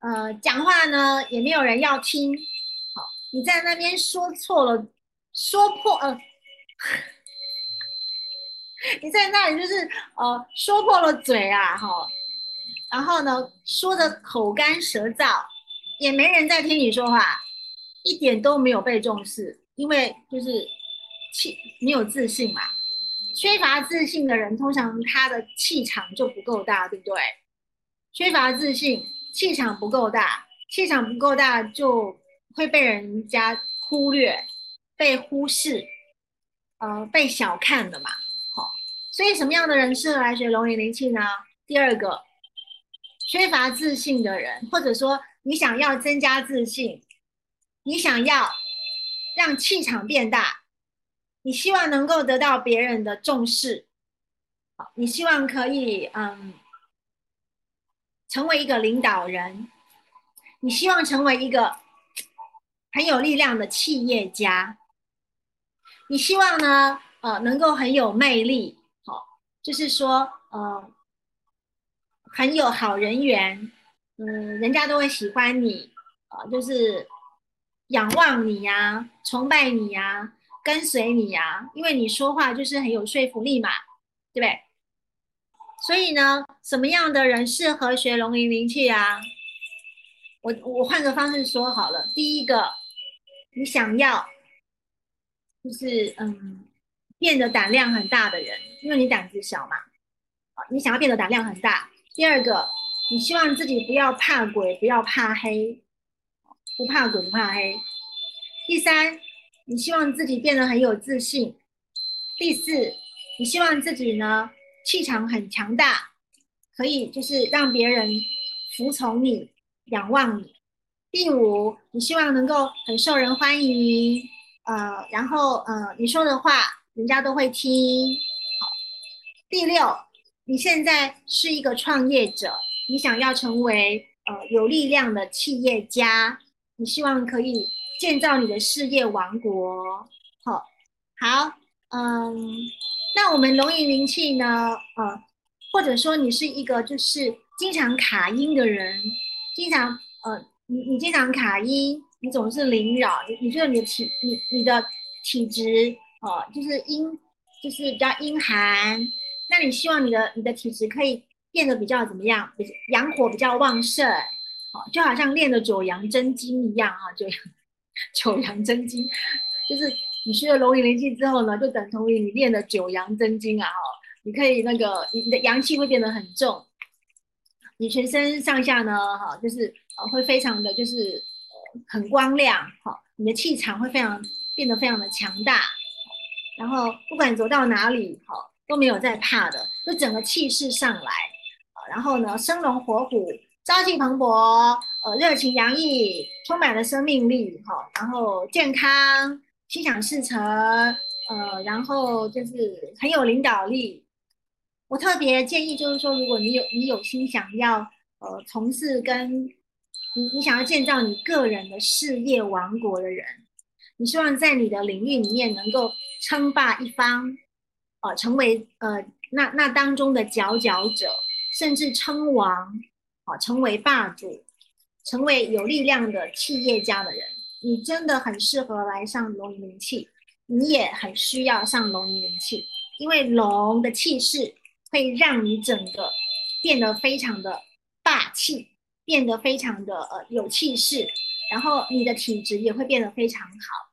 呃，讲话呢也没有人要听。好，你在那边说错了，说破呃。你在那里就是呃说破了嘴啊，哈，然后呢说的口干舌燥，也没人在听你说话，一点都没有被重视，因为就是气没有自信嘛，缺乏自信的人通常他的气场就不够大，对不对？缺乏自信，气场不够大，气场不够大就会被人家忽略、被忽视，呃，被小看的嘛。所以，什么样的人适合来学龙吟灵气呢？第二个，缺乏自信的人，或者说你想要增加自信，你想要让气场变大，你希望能够得到别人的重视，好，你希望可以嗯成为一个领导人，你希望成为一个很有力量的企业家，你希望呢呃能够很有魅力。就是说，呃，很有好人缘，嗯，人家都会喜欢你，呃，就是仰望你呀，崇拜你呀，跟随你呀，因为你说话就是很有说服力嘛，对不对？所以呢，什么样的人适合学龙吟灵气啊？我我换个方式说好了，第一个，你想要，就是嗯。变得胆量很大的人，因为你胆子小嘛，啊，你想要变得胆量很大。第二个，你希望自己不要怕鬼，不要怕黑，不怕鬼不怕黑。第三，你希望自己变得很有自信。第四，你希望自己呢气场很强大，可以就是让别人服从你、仰望你。第五，你希望能够很受人欢迎，呃，然后呃你说的话。人家都会听。好，第六，你现在是一个创业者，你想要成为呃有力量的企业家，你希望可以建造你的事业王国。好，好，嗯，那我们龙吟灵气呢？呃，或者说你是一个就是经常卡音的人，经常呃，你你经常卡音，你总是灵扰，你你觉得你的体你你的体质。哦，就是阴，就是比较阴寒。那你希望你的你的体质可以变得比较怎么样？阳火比较旺盛，哦，就好像练了九阳真经一样哈，就 九阳真经，就是你学了龙吟灵气之后呢，就等同于你练了九阳真经啊，哈，你可以那个你的阳气会变得很重，你全身上下呢，哈，就是呃会非常的就是呃很光亮，哈，你的气场会非常变得非常的强大。然后不管走到哪里，哈都没有在怕的，就整个气势上来，啊，然后呢，生龙活虎，朝气蓬勃，呃，热情洋溢，充满了生命力，哈，然后健康，心想事成，呃，然后就是很有领导力。我特别建议，就是说，如果你有你有心想要，呃，从事跟你你想要建造你个人的事业王国的人。你希望在你的领域里面能够称霸一方，呃，成为呃那那当中的佼佼者，甚至称王，啊，成为霸主，成为有力量的企业家的人，你真的很适合来上龙吟灵气，你也很需要上龙吟灵气，因为龙的气势会让你整个变得非常的霸气，变得非常的呃有气势。然后你的体质也会变得非常好，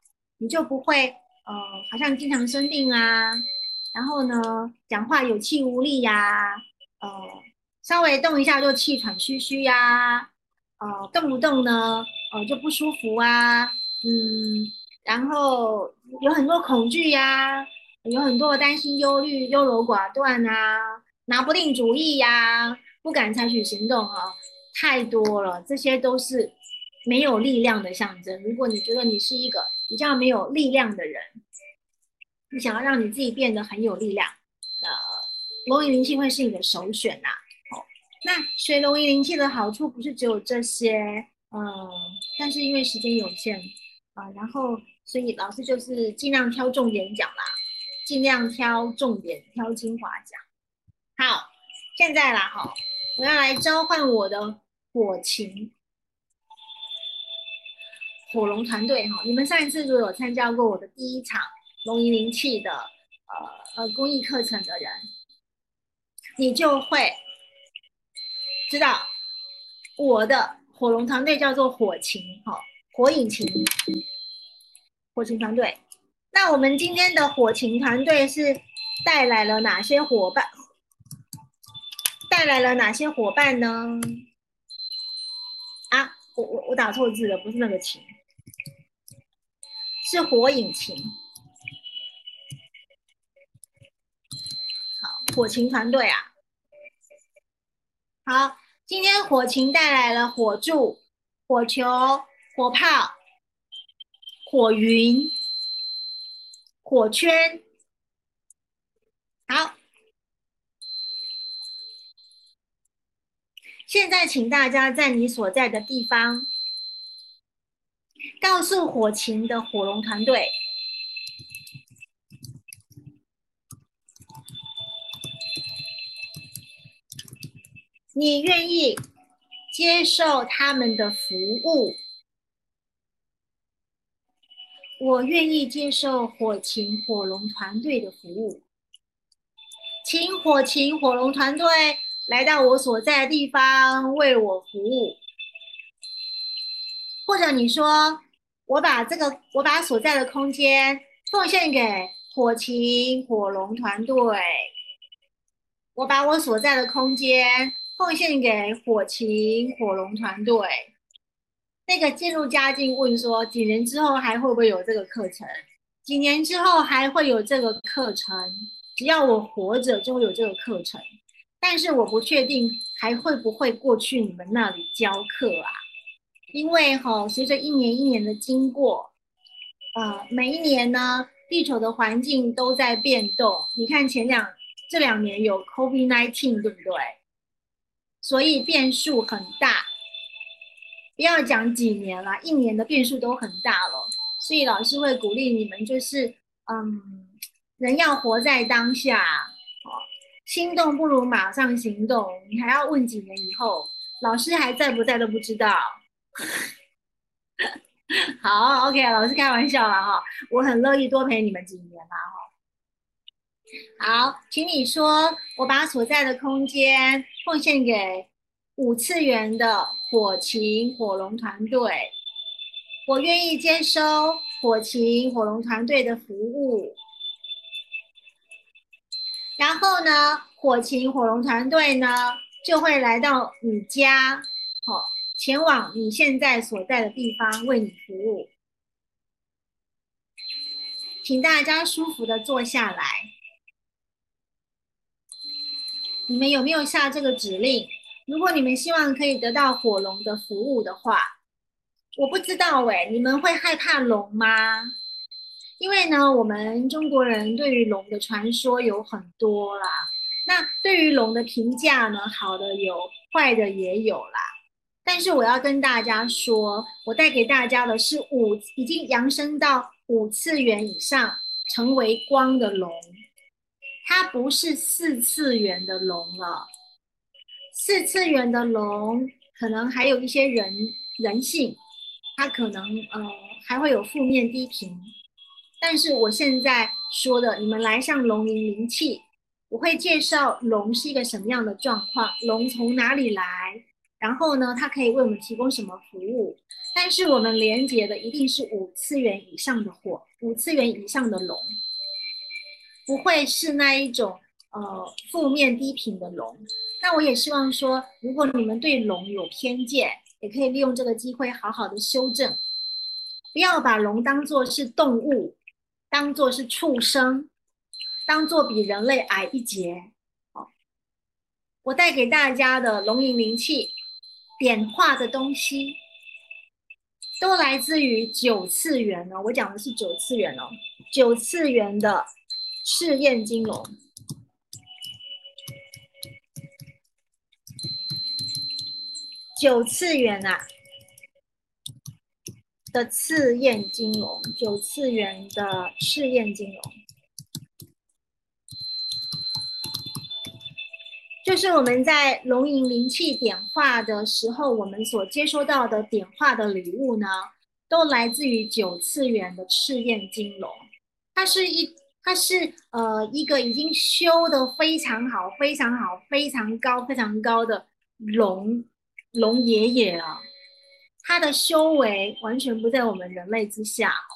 你就不会呃好像经常生病啊，然后呢讲话有气无力呀，呃稍微动一下就气喘吁吁呀，呃动不动呢呃就不舒服啊，嗯，然后有很多恐惧呀，有很多的担心、忧虑、优柔寡断啊，拿不定主意呀，不敢采取行动啊，太多了，这些都是。没有力量的象征。如果你觉得你是一个比较没有力量的人，你想要让你自己变得很有力量，呃，龙吟灵气会是你的首选呐。好，那学龙吟灵气的好处不是只有这些，嗯，但是因为时间有限，啊，然后所以老师就是尽量挑重点讲啦，尽量挑重点，挑精华讲。好，现在啦哈，我要来召唤我的火情火龙团队哈。你们上一次如果有参加过我的第一场龙吟灵气的呃呃公益课程的人，你就会知道我的火龙团队叫做火禽哈。火引擎，火禽团队。那我们今天的火禽团队是带来了哪些伙伴？带来了哪些伙伴呢？啊，我我我打错字了，不是那个禽，是火引擎。好，火情团队啊。好，今天火情带来了火柱、火球。火炮、火云、火圈，好。现在，请大家在你所在的地方，告诉火情的火龙团队，你愿意接受他们的服务。我愿意接受火情火龙团队的服务，请火情火龙团队来到我所在的地方为我服务。或者你说，我把这个我把所在的空间奉献给火情火龙团队，我把我所在的空间奉献给火情火龙团队。那个渐入佳境问说：几年之后还会不会有这个课程？几年之后还会有这个课程？只要我活着，就会有这个课程。但是我不确定还会不会过去你们那里教课啊？因为哈，随着一年一年的经过，呃，每一年呢，地球的环境都在变动。你看前两这两年有 COVID-19，对不对？所以变数很大。不要讲几年了，一年的变数都很大了，所以老师会鼓励你们，就是嗯，人要活在当下，哦，心动不如马上行动。你还要问几年以后，老师还在不在都不知道。好，OK，老师开玩笑了哈，我很乐意多陪你们几年啦哈。好，请你说，我把所在的空间奉献给。五次元的火情火龙团队，我愿意接收火情火龙团队的服务。然后呢，火情火龙团队呢就会来到你家，好，前往你现在所在的地方为你服务。请大家舒服的坐下来。你们有没有下这个指令？如果你们希望可以得到火龙的服务的话，我不知道哎，你们会害怕龙吗？因为呢，我们中国人对于龙的传说有很多啦。那对于龙的评价呢，好的有，坏的也有啦。但是我要跟大家说，我带给大家的是五已经扬升到五次元以上，成为光的龙，它不是四次元的龙了。四次元的龙可能还有一些人人性，它可能呃还会有负面低频，但是我现在说的，你们来上龙吟灵气，我会介绍龙是一个什么样的状况，龙从哪里来，然后呢，它可以为我们提供什么服务，但是我们连接的一定是五次元以上的火，五次元以上的龙，不会是那一种。呃，负面低频的龙，那我也希望说，如果你们对龙有偏见，也可以利用这个机会好好的修正，不要把龙当做是动物，当做是畜生，当做比人类矮一截。好，我带给大家的龙吟灵气点化的东西，都来自于九次元哦。我讲的是九次元哦，九次元的试验金龙。九次元啊，的次焰金龙，九次元的赤焰金龙，就是我们在龙吟灵气点化的时候，我们所接收到的点化的礼物呢，都来自于九次元的赤焰金龙。它是一，它是呃一个已经修的非常好、非常好、非常高、非常高的龙龙爷爷啊。他的修为完全不在我们人类之下哦，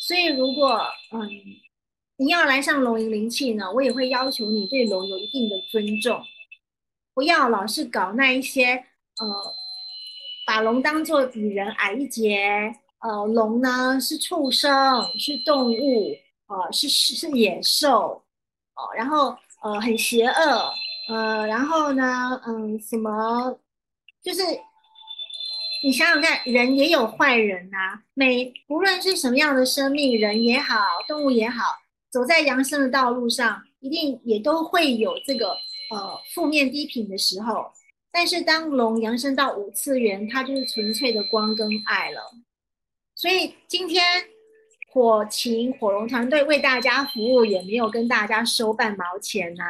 所以如果嗯你要来上龙吟灵气呢，我也会要求你对龙有一定的尊重，不要老是搞那一些呃把龙当做比人矮一截，呃龙呢是畜生是动物，呃是是是野兽哦，然后呃很邪恶，呃然后呢嗯什么就是。你想想看，人也有坏人呐。每无论是什么样的生命，人也好，动物也好，走在扬升的道路上，一定也都会有这个呃负面低频的时候。但是当龙扬升到五次元，它就是纯粹的光跟爱了。所以今天火情火龙团队为大家服务，也没有跟大家收半毛钱呐，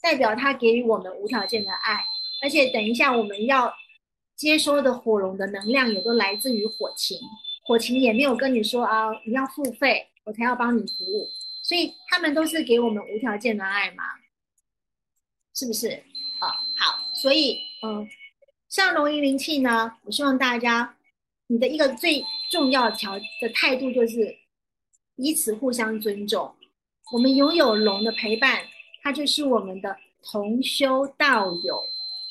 代表他给予我们无条件的爱。而且等一下我们要。接收的火龙的能量也都来自于火情，火情也没有跟你说啊，你要付费我才要帮你服务，所以他们都是给我们无条件的爱嘛，是不是？啊，好，所以嗯，像龙吟灵气呢，我希望大家你的一个最重要条的态度就是彼此互相尊重，我们拥有龙的陪伴，它就是我们的同修道友，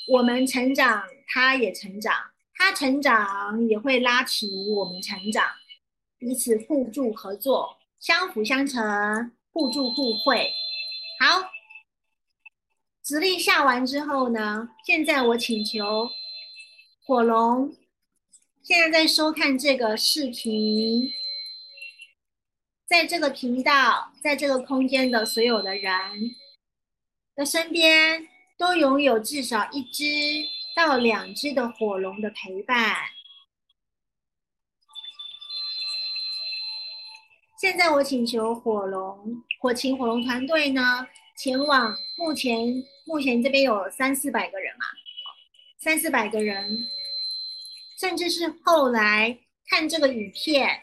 我们成长。他也成长，他成长也会拉起我们成长，彼此互助合作，相辅相成，互助互惠。好，直立下完之后呢，现在我请求火龙，现在在收看这个视频，在这个频道，在这个空间的所有的人的身边，都拥有至少一只。到两只的火龙的陪伴。现在我请求火龙火情火龙团队呢，前往目前目前这边有三四百个人嘛，三四百个人，甚至是后来看这个影片，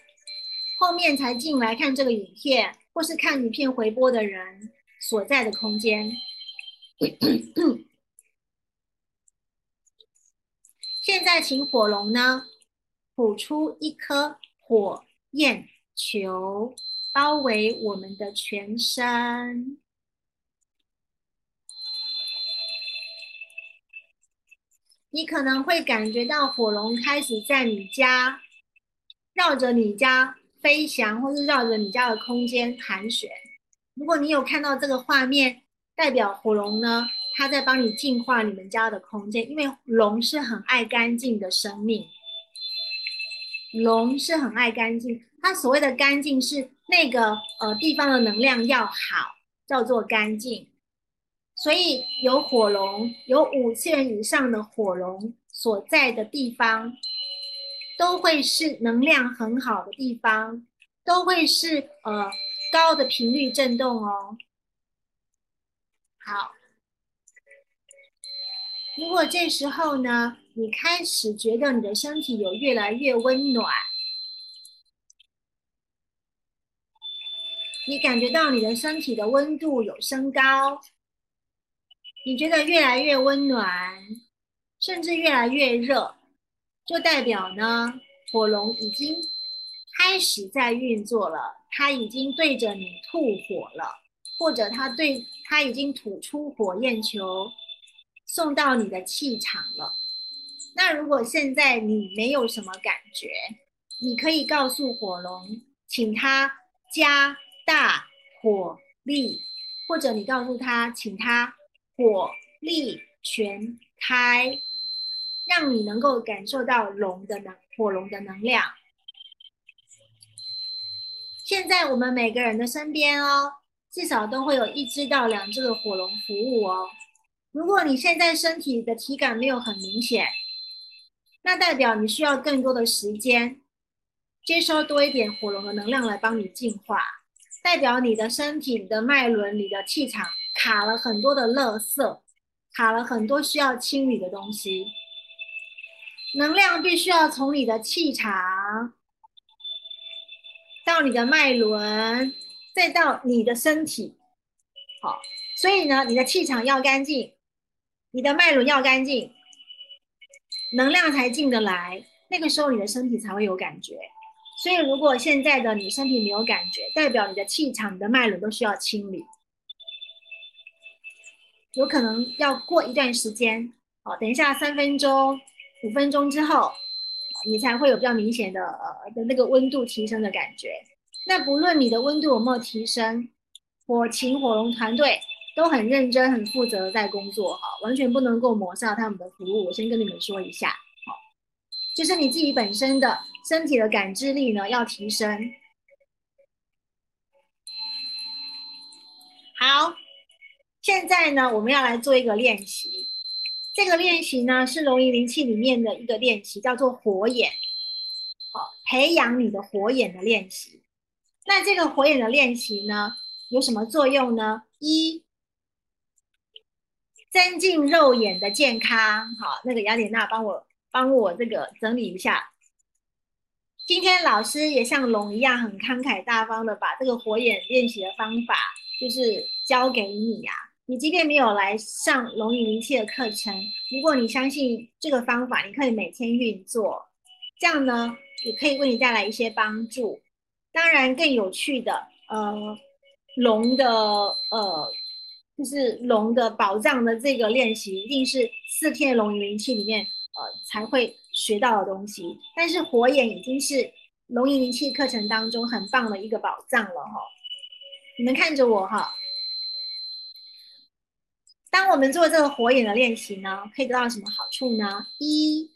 后面才进来看这个影片，或是看影片回播的人所在的空间。现在，请火龙呢，吐出一颗火焰球，包围我们的全身。你可能会感觉到火龙开始在你家绕着你家飞翔，或是绕着你家的空间盘旋。如果你有看到这个画面，代表火龙呢？它在帮你净化你们家的空间，因为龙是很爱干净的生命。龙是很爱干净，它所谓的干净是那个呃地方的能量要好，叫做干净。所以有火龙，有五次元以上的火龙所在的地方，都会是能量很好的地方，都会是呃高的频率震动哦。好。如果这时候呢，你开始觉得你的身体有越来越温暖，你感觉到你的身体的温度有升高，你觉得越来越温暖，甚至越来越热，就代表呢，火龙已经开始在运作了，它已经对着你吐火了，或者它对它已经吐出火焰球。送到你的气场了。那如果现在你没有什么感觉，你可以告诉火龙，请它加大火力，或者你告诉他，请他火力全开，让你能够感受到龙的能火龙的能量。现在我们每个人的身边哦，至少都会有一只到两只的火龙服务哦。如果你现在身体的体感没有很明显，那代表你需要更多的时间接收多一点火龙的能量来帮你净化，代表你的身体、你的脉轮、你的气场卡了很多的垃圾，卡了很多需要清理的东西。能量必须要从你的气场到你的脉轮，再到你的身体。好，所以呢，你的气场要干净，你的脉轮要干净，能量才进得来。那个时候你的身体才会有感觉。所以，如果现在的你身体没有感觉，代表你的气场、你的脉轮都需要清理，有可能要过一段时间。好，等一下三分钟、五分钟之后，你才会有比较明显的呃的那个温度提升的感觉。那不论你的温度有没有提升，火情火龙团队都很认真、很负责在工作，哈，完全不能够抹杀他们的服务。我先跟你们说一下。好就是你自己本身的身体的感知力呢要提升。好，现在呢我们要来做一个练习。这个练习呢是龙吟灵气里面的一个练习，叫做火眼。好，培养你的火眼的练习。那这个火眼的练习呢有什么作用呢？一，增进肉眼的健康。好，那个雅典娜帮我。帮我这个整理一下。今天老师也像龙一样很慷慨大方的把这个火眼练习的方法，就是教给你呀。你即便没有来上龙吟灵气的课程，如果你相信这个方法，你可以每天运作，这样呢也可以为你带来一些帮助。当然，更有趣的，呃，龙的呃，就是龙的宝藏的这个练习，一定是四天龙吟灵气里面。呃，才会学到的东西。但是火眼已经是龙吟灵气课程当中很棒的一个宝藏了哈。你们看着我哈。当我们做这个火眼的练习呢，可以得到什么好处呢？一，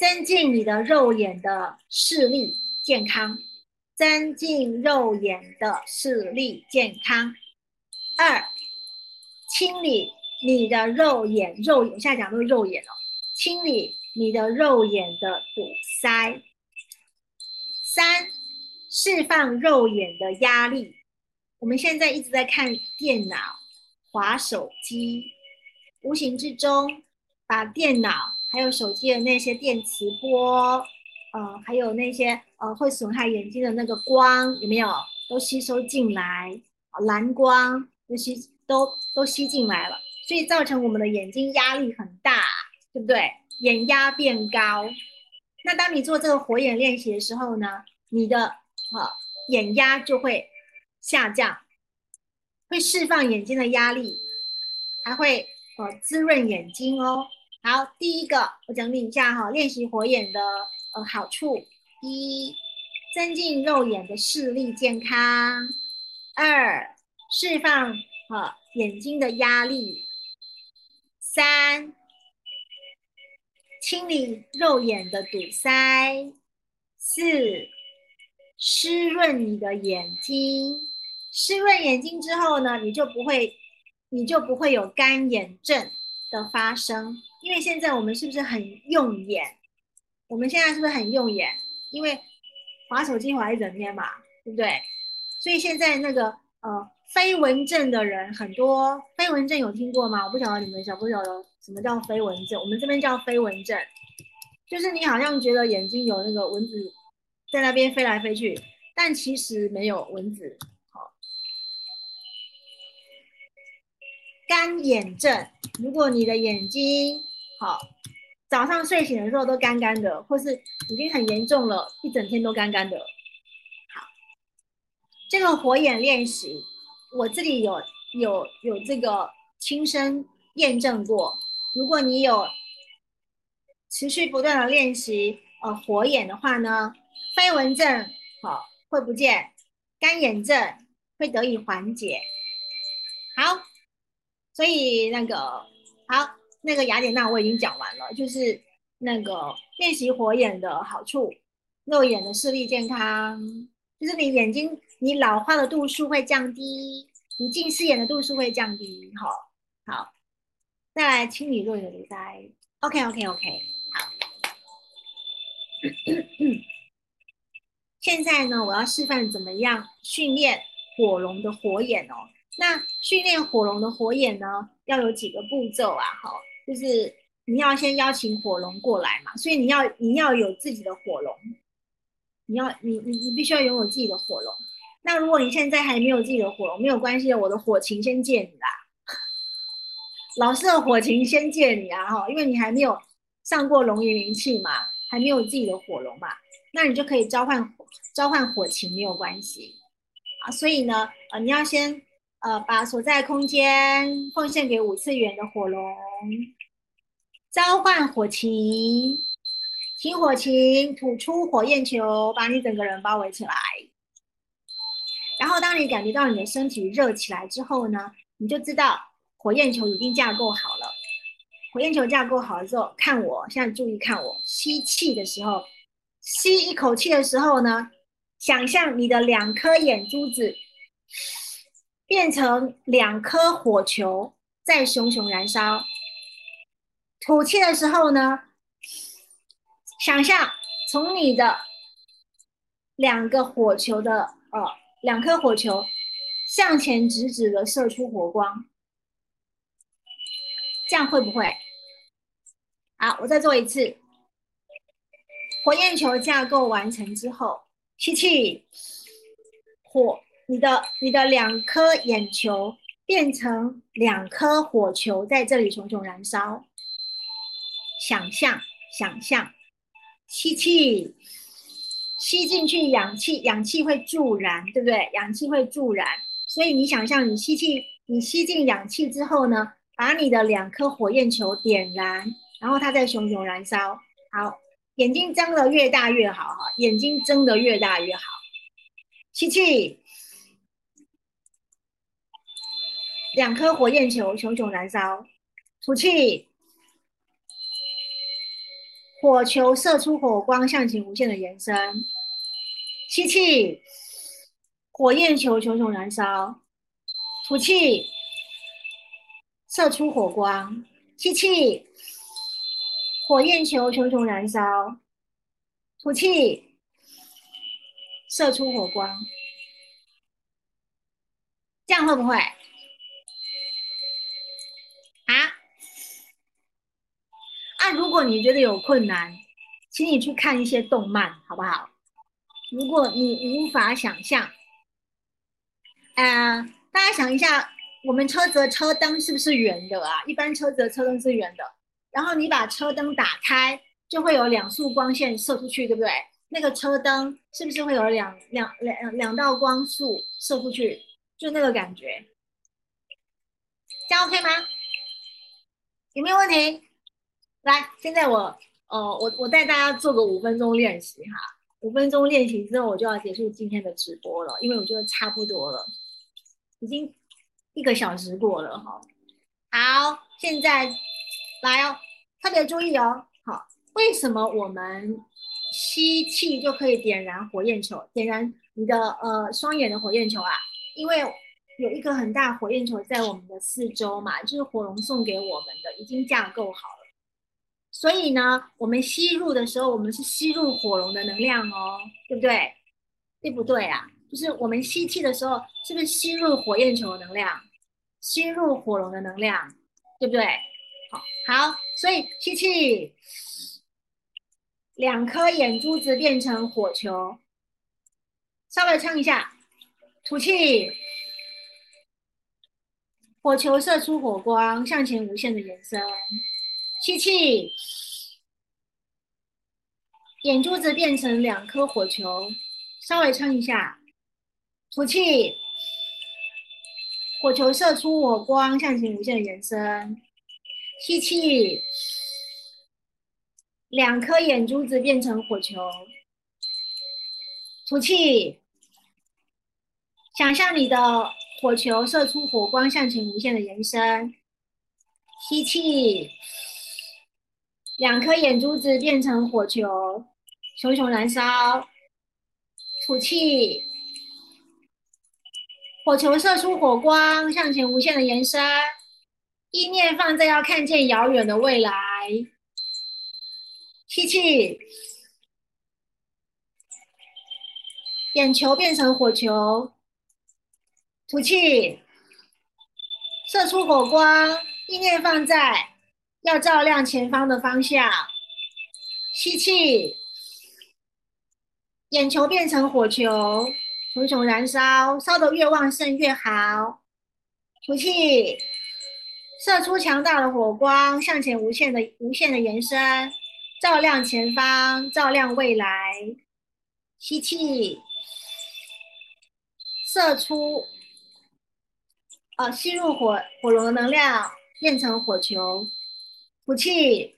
增进你的肉眼的视力健康，增进肉眼的视力健康。二，清理。你的肉眼，肉眼，现在讲都是肉眼哦。清理你的肉眼的堵塞。三，释放肉眼的压力。我们现在一直在看电脑、划手机，无形之中把电脑还有手机的那些电磁波，呃，还有那些呃会损害眼睛的那个光，有没有都吸收进来？蓝光都吸都都吸进来了。所以造成我们的眼睛压力很大，对不对？眼压变高。那当你做这个火眼练习的时候呢，你的啊眼压就会下降，会释放眼睛的压力，还会呃滋润眼睛哦。好，第一个我整理一下哈，练习火眼的呃好处：一，增进肉眼的视力健康；二，释放啊眼睛的压力。三，清理肉眼的堵塞；四，湿润你的眼睛。湿润眼睛之后呢，你就不会，你就不会有干眼症的发生。因为现在我们是不是很用眼？我们现在是不是很用眼？因为划手机划一整天嘛，对不对？所以现在那个呃。飞蚊症的人很多，飞蚊症有听过吗？我不晓得你们晓不晓得什么叫飞蚊症？我们这边叫飞蚊症，就是你好像觉得眼睛有那个蚊子在那边飞来飞去，但其实没有蚊子。好，干眼症，如果你的眼睛好，早上睡醒的时候都干干的，或是已经很严重了，一整天都干干的。好，这个火眼练习。我这里有有有这个亲身验证过，如果你有持续不断的练习，呃，火眼的话呢，飞蚊症好会不见，干眼症会得以缓解。所以那个好，那个雅典娜我已经讲完了，就是那个练习火眼的好处，肉眼的视力健康。就是你眼睛，你老化的度数会降低，你近视眼的度数会降低。好，好，再来清理肉眼的堵塞。OK，OK，OK，好。现在呢，我要示范怎么样训练火龙的火眼哦。那训练火龙的火眼呢，要有几个步骤啊？哈，就是你要先邀请火龙过来嘛，所以你要你要有自己的火龙，你要你你你必须要拥有自己的火龙。那如果你现在还没有自己的火龙，没有关系的，我的火琴先借你啦。老师的火琴先借你啊，哈，因为你还没有上过龙吟灵气嘛，还没有自己的火龙嘛，那你就可以召唤召唤火琴没有关系啊。所以呢，呃，你要先呃把所在空间奉献给五次元的火龙，召唤火琴，请火琴吐出火焰球，把你整个人包围起来。然后，当你感觉到你的身体热起来之后呢，你就知道火焰球已经架构好了。火焰球架构好了之后，看我，现在注意看我，吸气的时候，吸一口气的时候呢，想象你的两颗眼珠子变成两颗火球，在熊熊燃烧。吐气的时候呢，想象从你的两个火球的呃。两颗火球向前直直的射出火光，这样会不会？好，我再做一次。火焰球架构完成之后，吸气，火，你的你的两颗眼球变成两颗火球，在这里熊熊燃烧。想象，想象，吸气。吸进去氧气，氧气会助燃，对不对？氧气会助燃，所以你想象你吸气，你吸进氧气之后呢，把你的两颗火焰球点燃，然后它在熊熊燃烧。好，眼睛睁得越大越好，哈，眼睛睁得越大越好。吸气，两颗火焰球熊熊燃烧。吐气，火球射出火光，向前无限的延伸。吸气，火焰球熊熊燃烧；吐气，射出火光。吸气，火焰球熊熊燃烧；吐气，射出火光。这样会不会？啊？啊！如你觉得有困难，请你去看一些动漫，好不好？如果你无法想象，呃，大家想一下，我们车子的车灯是不是圆的啊？一般车子的车灯是圆的，然后你把车灯打开，就会有两束光线射出去，对不对？那个车灯是不是会有两两两两道光束射出去？就那个感觉，这样 OK 吗？有没有问题？来，现在我，呃，我我带大家做个五分钟练习哈。五分钟练习之后，我就要结束今天的直播了，因为我觉得差不多了，已经一个小时过了哈。好，现在来哦，特别注意哦。好，为什么我们吸气就可以点燃火焰球，点燃你的呃双眼的火焰球啊？因为有一个很大火焰球在我们的四周嘛，就是火龙送给我们的，已经架构好了。所以呢，我们吸入的时候，我们是吸入火龙的能量哦，对不对？对不对啊？就是我们吸气的时候，是不是吸入火焰球的能量，吸入火龙的能量，对不对？好，好，所以吸气，两颗眼珠子变成火球，稍微撑一下，吐气，火球射出火光，向前无限的延伸。吸气，眼珠子变成两颗火球，稍微撑一下。吐气，火球射出火光，向前无限延伸。吸气，两颗眼珠子变成火球。吐气，想象你的火球射出火光，向前无限的延伸。吸气。两颗眼珠子变成火球，熊熊燃烧。吐气，火球射出火光，向前无限的延伸。意念放在要看见遥远的未来。吸气，眼球变成火球，吐气，射出火光，意念放在要照亮前方的方向。吸气，眼球变成火球，熊熊燃烧，烧得越旺盛越好。吐气，射出强大的火光，向前无限的无限的延伸，照亮前方，照亮未来。吸气。射出，呃，吸入火火龙的能量，变成火球。吐气，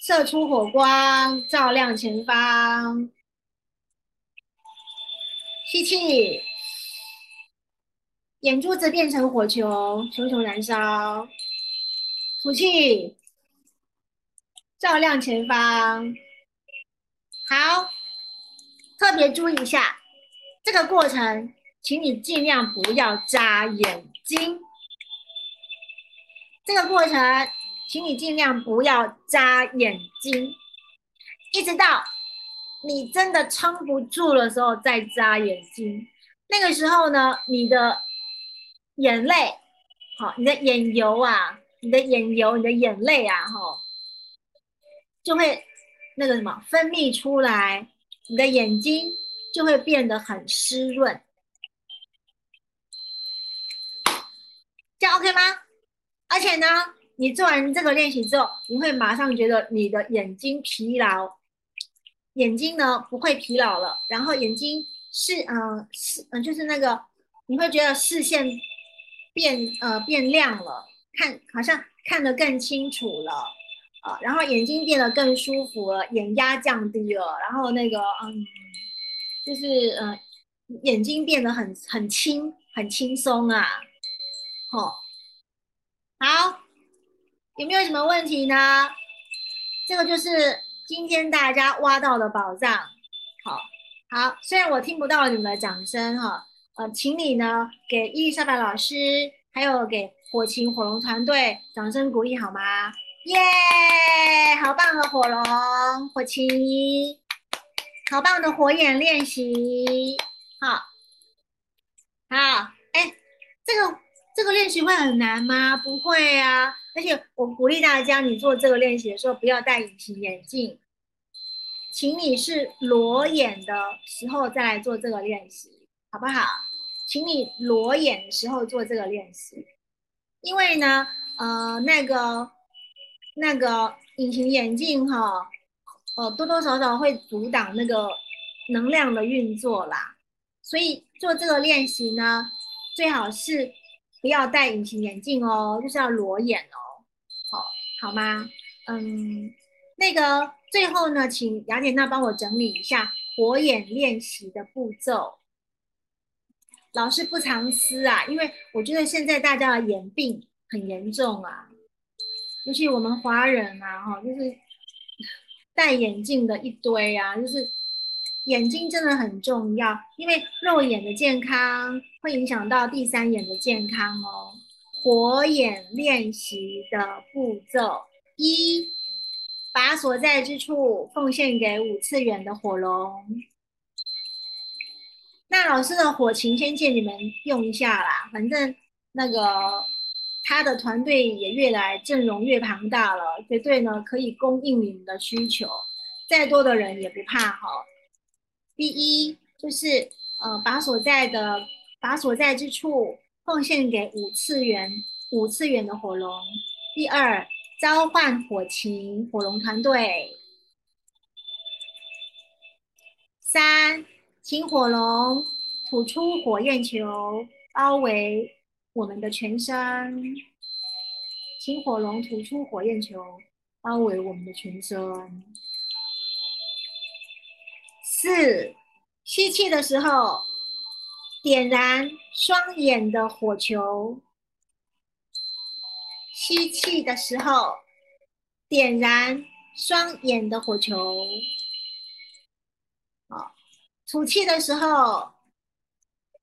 射出火光，照亮前方。吸气，眼珠子变成火球，熊熊燃烧。吐气，照亮前方。好，特别注意一下这个过程。请你尽量不要眨眼睛。这个过程，请你尽量不要眨眼睛，一直到你真的撑不住的时候再眨眼睛。那个时候呢，你的眼泪，好，你的眼油啊，你的眼油，你的眼泪啊，哈，就会那个什么分泌出来，你的眼睛就会变得很湿润。这样 OK 吗？而且呢，你做完这个练习之后，你会马上觉得你的眼睛疲劳，眼睛呢不会疲劳了，然后眼睛视嗯视嗯就是那个你会觉得视线变呃变亮了，看好像看得更清楚了啊，然后眼睛变得更舒服了，眼压降低了，然后那个嗯就是嗯眼睛变得很很轻很轻松啊。哦，好，有没有什么问题呢？这个就是今天大家挖到的宝藏。好，好，虽然我听不到你们的掌声哈，呃，请你呢给伊丽莎白老师，还有给火琴火龙团队掌声鼓励好吗？耶，好棒的火龙火琴，好棒的火眼练习，好，好，哎，这个。这个练习会很难吗？不会啊！而且我鼓励大家，你做这个练习的时候不要戴隐形眼镜，请你是裸眼的时候再来做这个练习，好不好？请你裸眼的时候做这个练习，因为呢，呃，那个那个隐形眼镜哈，呃，多多少少会阻挡那个能量的运作啦，所以做这个练习呢，最好是。不要戴隐形眼镜哦，就是要裸眼哦，好，好吗？嗯，那个最后呢，请雅典娜帮我整理一下火眼练习的步骤。老师不藏私啊，因为我觉得现在大家的眼病很严重啊，尤其我们华人啊，哈，就是戴眼镜的一堆啊，就是。眼睛真的很重要，因为肉眼的健康会影响到第三眼的健康哦。火眼练习的步骤一，把所在之处奉献给五次元的火龙。那老师的火琴先借你们用一下啦，反正那个他的团队也越来阵容越庞大了，绝对呢可以供应你们的需求，再多的人也不怕哈。第一就是呃，把所在的把所在之处奉献给五次元五次元的火龙。第二，召唤火琴火龙团队。三，请火龙吐出火焰球，包围我们的全身。请火龙吐出火焰球，包围我们的全身。四，吸气的时候，点燃双眼的火球；吸气的时候，点燃双眼的火球。好，吐气的时候，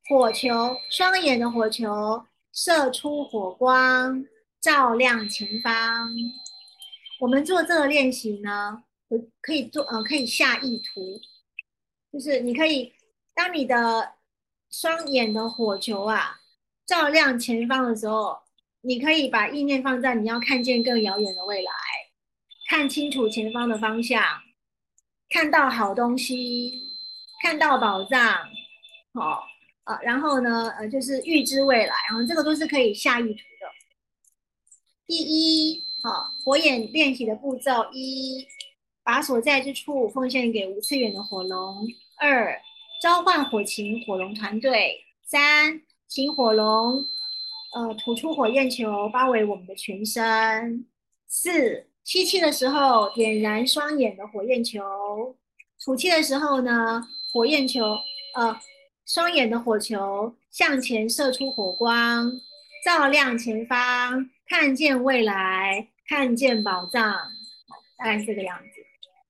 火球双眼的火球射出火光，照亮前方。我们做这个练习呢，可可以做呃，可以下意图。就是你可以当你的双眼的火球啊照亮前方的时候，你可以把意念放在你要看见更遥远的未来，看清楚前方的方向，看到好东西，看到宝藏，好啊，然后呢，呃，就是预知未来，然后这个都是可以下意图的。第一，好，火眼练习的步骤一，把所在之处奉献给无次元的火龙。二召唤火情火龙团队，三请火龙，呃，吐出火焰球包围我们的全身。四吸气的时候点燃双眼的火焰球，吐气的时候呢，火焰球，呃，双眼的火球向前射出火光，照亮前方，看见未来，看见宝藏，大概是这个样子。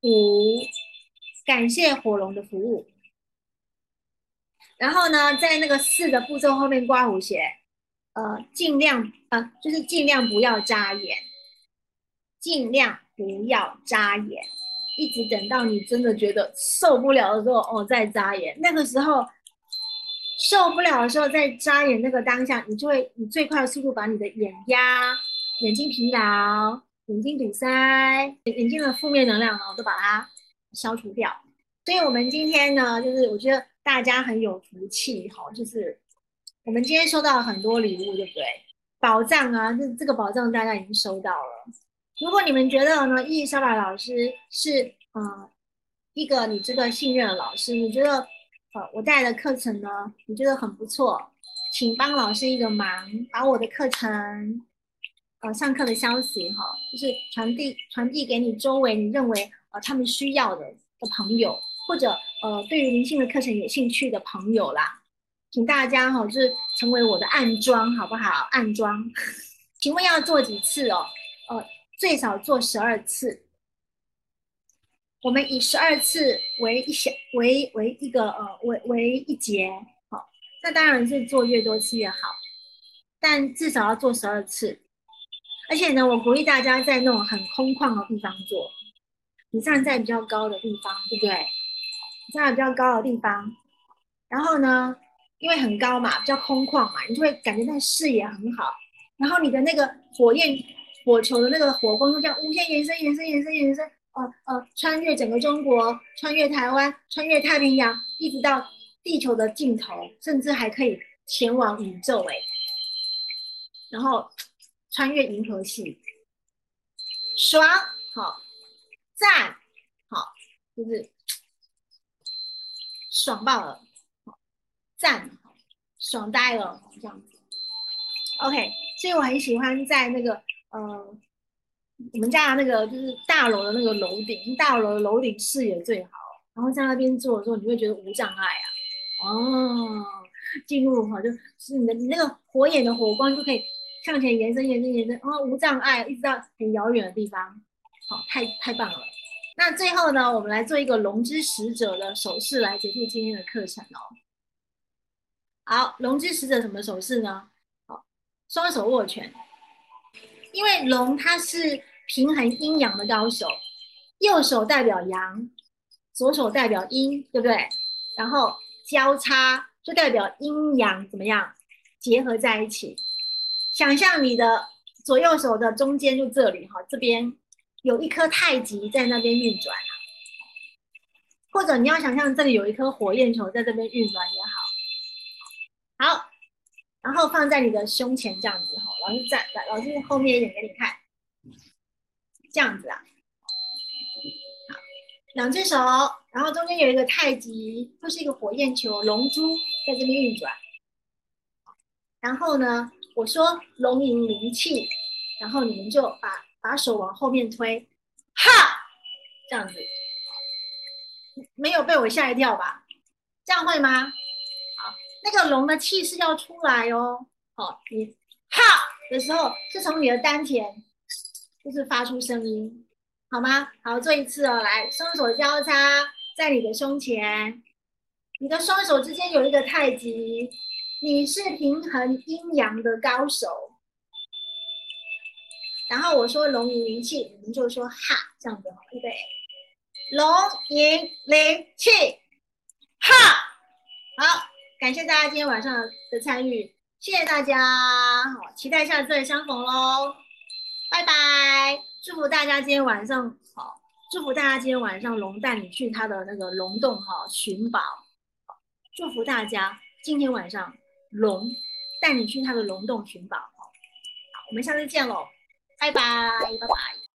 五感谢火龙的服务。然后呢，在那个四的步骤后面刮胡写，呃，尽量呃，就是尽量不要眨眼，尽量不要眨眼，一直等到你真的觉得受不了的时候，哦，再眨眼。那个时候受不了的时候再眨眼，那个当下，你就会以最快的速度把你的眼压、眼睛疲劳、眼睛堵塞、眼睛的负面能量呢，我都把它消除掉。所以我们今天呢，就是我觉得。大家很有福气哈，就是我们今天收到了很多礼物，对不对？宝藏啊，这这个宝藏大家已经收到了。如果你们觉得呢，伊丽莎白老师是呃一个你值得信任的老师，你觉得呃我带的课程呢，你觉得很不错，请帮老师一个忙，把我的课程呃上课的消息哈，就是传递传递给你周围你认为呃他们需要的的朋友。或者呃，对于灵性的课程有兴趣的朋友啦，请大家哈，就是成为我的暗装，好不好？暗装，请问要做几次哦？呃，最少做十二次。我们以十二次为一小为为一个呃为为一节，好，那当然是做越多次越好，但至少要做十二次。而且呢，我鼓励大家在那种很空旷的地方做，你站在比较高的地方，对不对？站在比较高的地方，然后呢，因为很高嘛，比较空旷嘛，你就会感觉那视野很好。然后你的那个火焰火球的那个火光就这样无限延伸、延伸、延伸、延伸，呃呃，穿越整个中国，穿越台湾，穿越太平洋，一直到地球的尽头，甚至还可以前往宇宙哎。然后穿越银河系，爽好，赞好，就是。爽爆了，好赞，爽呆了，这样子。OK，所以我很喜欢在那个呃，我们家的那个就是大楼的那个楼顶，大楼的楼顶视野最好。然后在那边做的时候，你会觉得无障碍啊。哦，进入哈，就是你的你那个火眼的火光就可以向前延伸、延伸、延伸，哦，无障碍，一直到很遥远的地方。好，太太棒了。那最后呢，我们来做一个龙之使者的手势来结束今天的课程哦。好，龙之使者什么手势呢？好，双手握拳，因为龙它是平衡阴阳的高手，右手代表阳，左手代表阴，对不对？然后交叉就代表阴阳怎么样结合在一起？想象你的左右手的中间就这里哈，这边。有一颗太极在那边运转，或者你要想象这里有一颗火焰球在这边运转也好，好，然后放在你的胸前这样子哈，老师站老师后面一点给你看，这样子啊，好，两只手，然后中间有一个太极，或是一个火焰球、龙珠在这边运转，然后呢，我说龙吟灵气，然后你们就把。把手往后面推，哈，这样子，没有被我吓一跳吧？这样会吗？好，那个龙的气势要出来哦。好，你哈的时候是从你的丹田，就是发出声音，好吗？好，做一次哦，来，双手交叉在你的胸前，你的双手之间有一个太极，你是平衡阴阳的高手。然后我说龙吟灵气，你们就说哈这样子哈，预备，龙吟灵气，哈，好感谢大家今天晚上的参与，谢谢大家，好，期待下次再相逢喽，拜拜，祝福大家今天晚上好，祝福大家今天晚上龙带你去他的那个龙洞哈寻宝，祝福大家今天晚上龙带你去他的龙洞寻宝，好，我们下次见喽，拜拜，拜拜。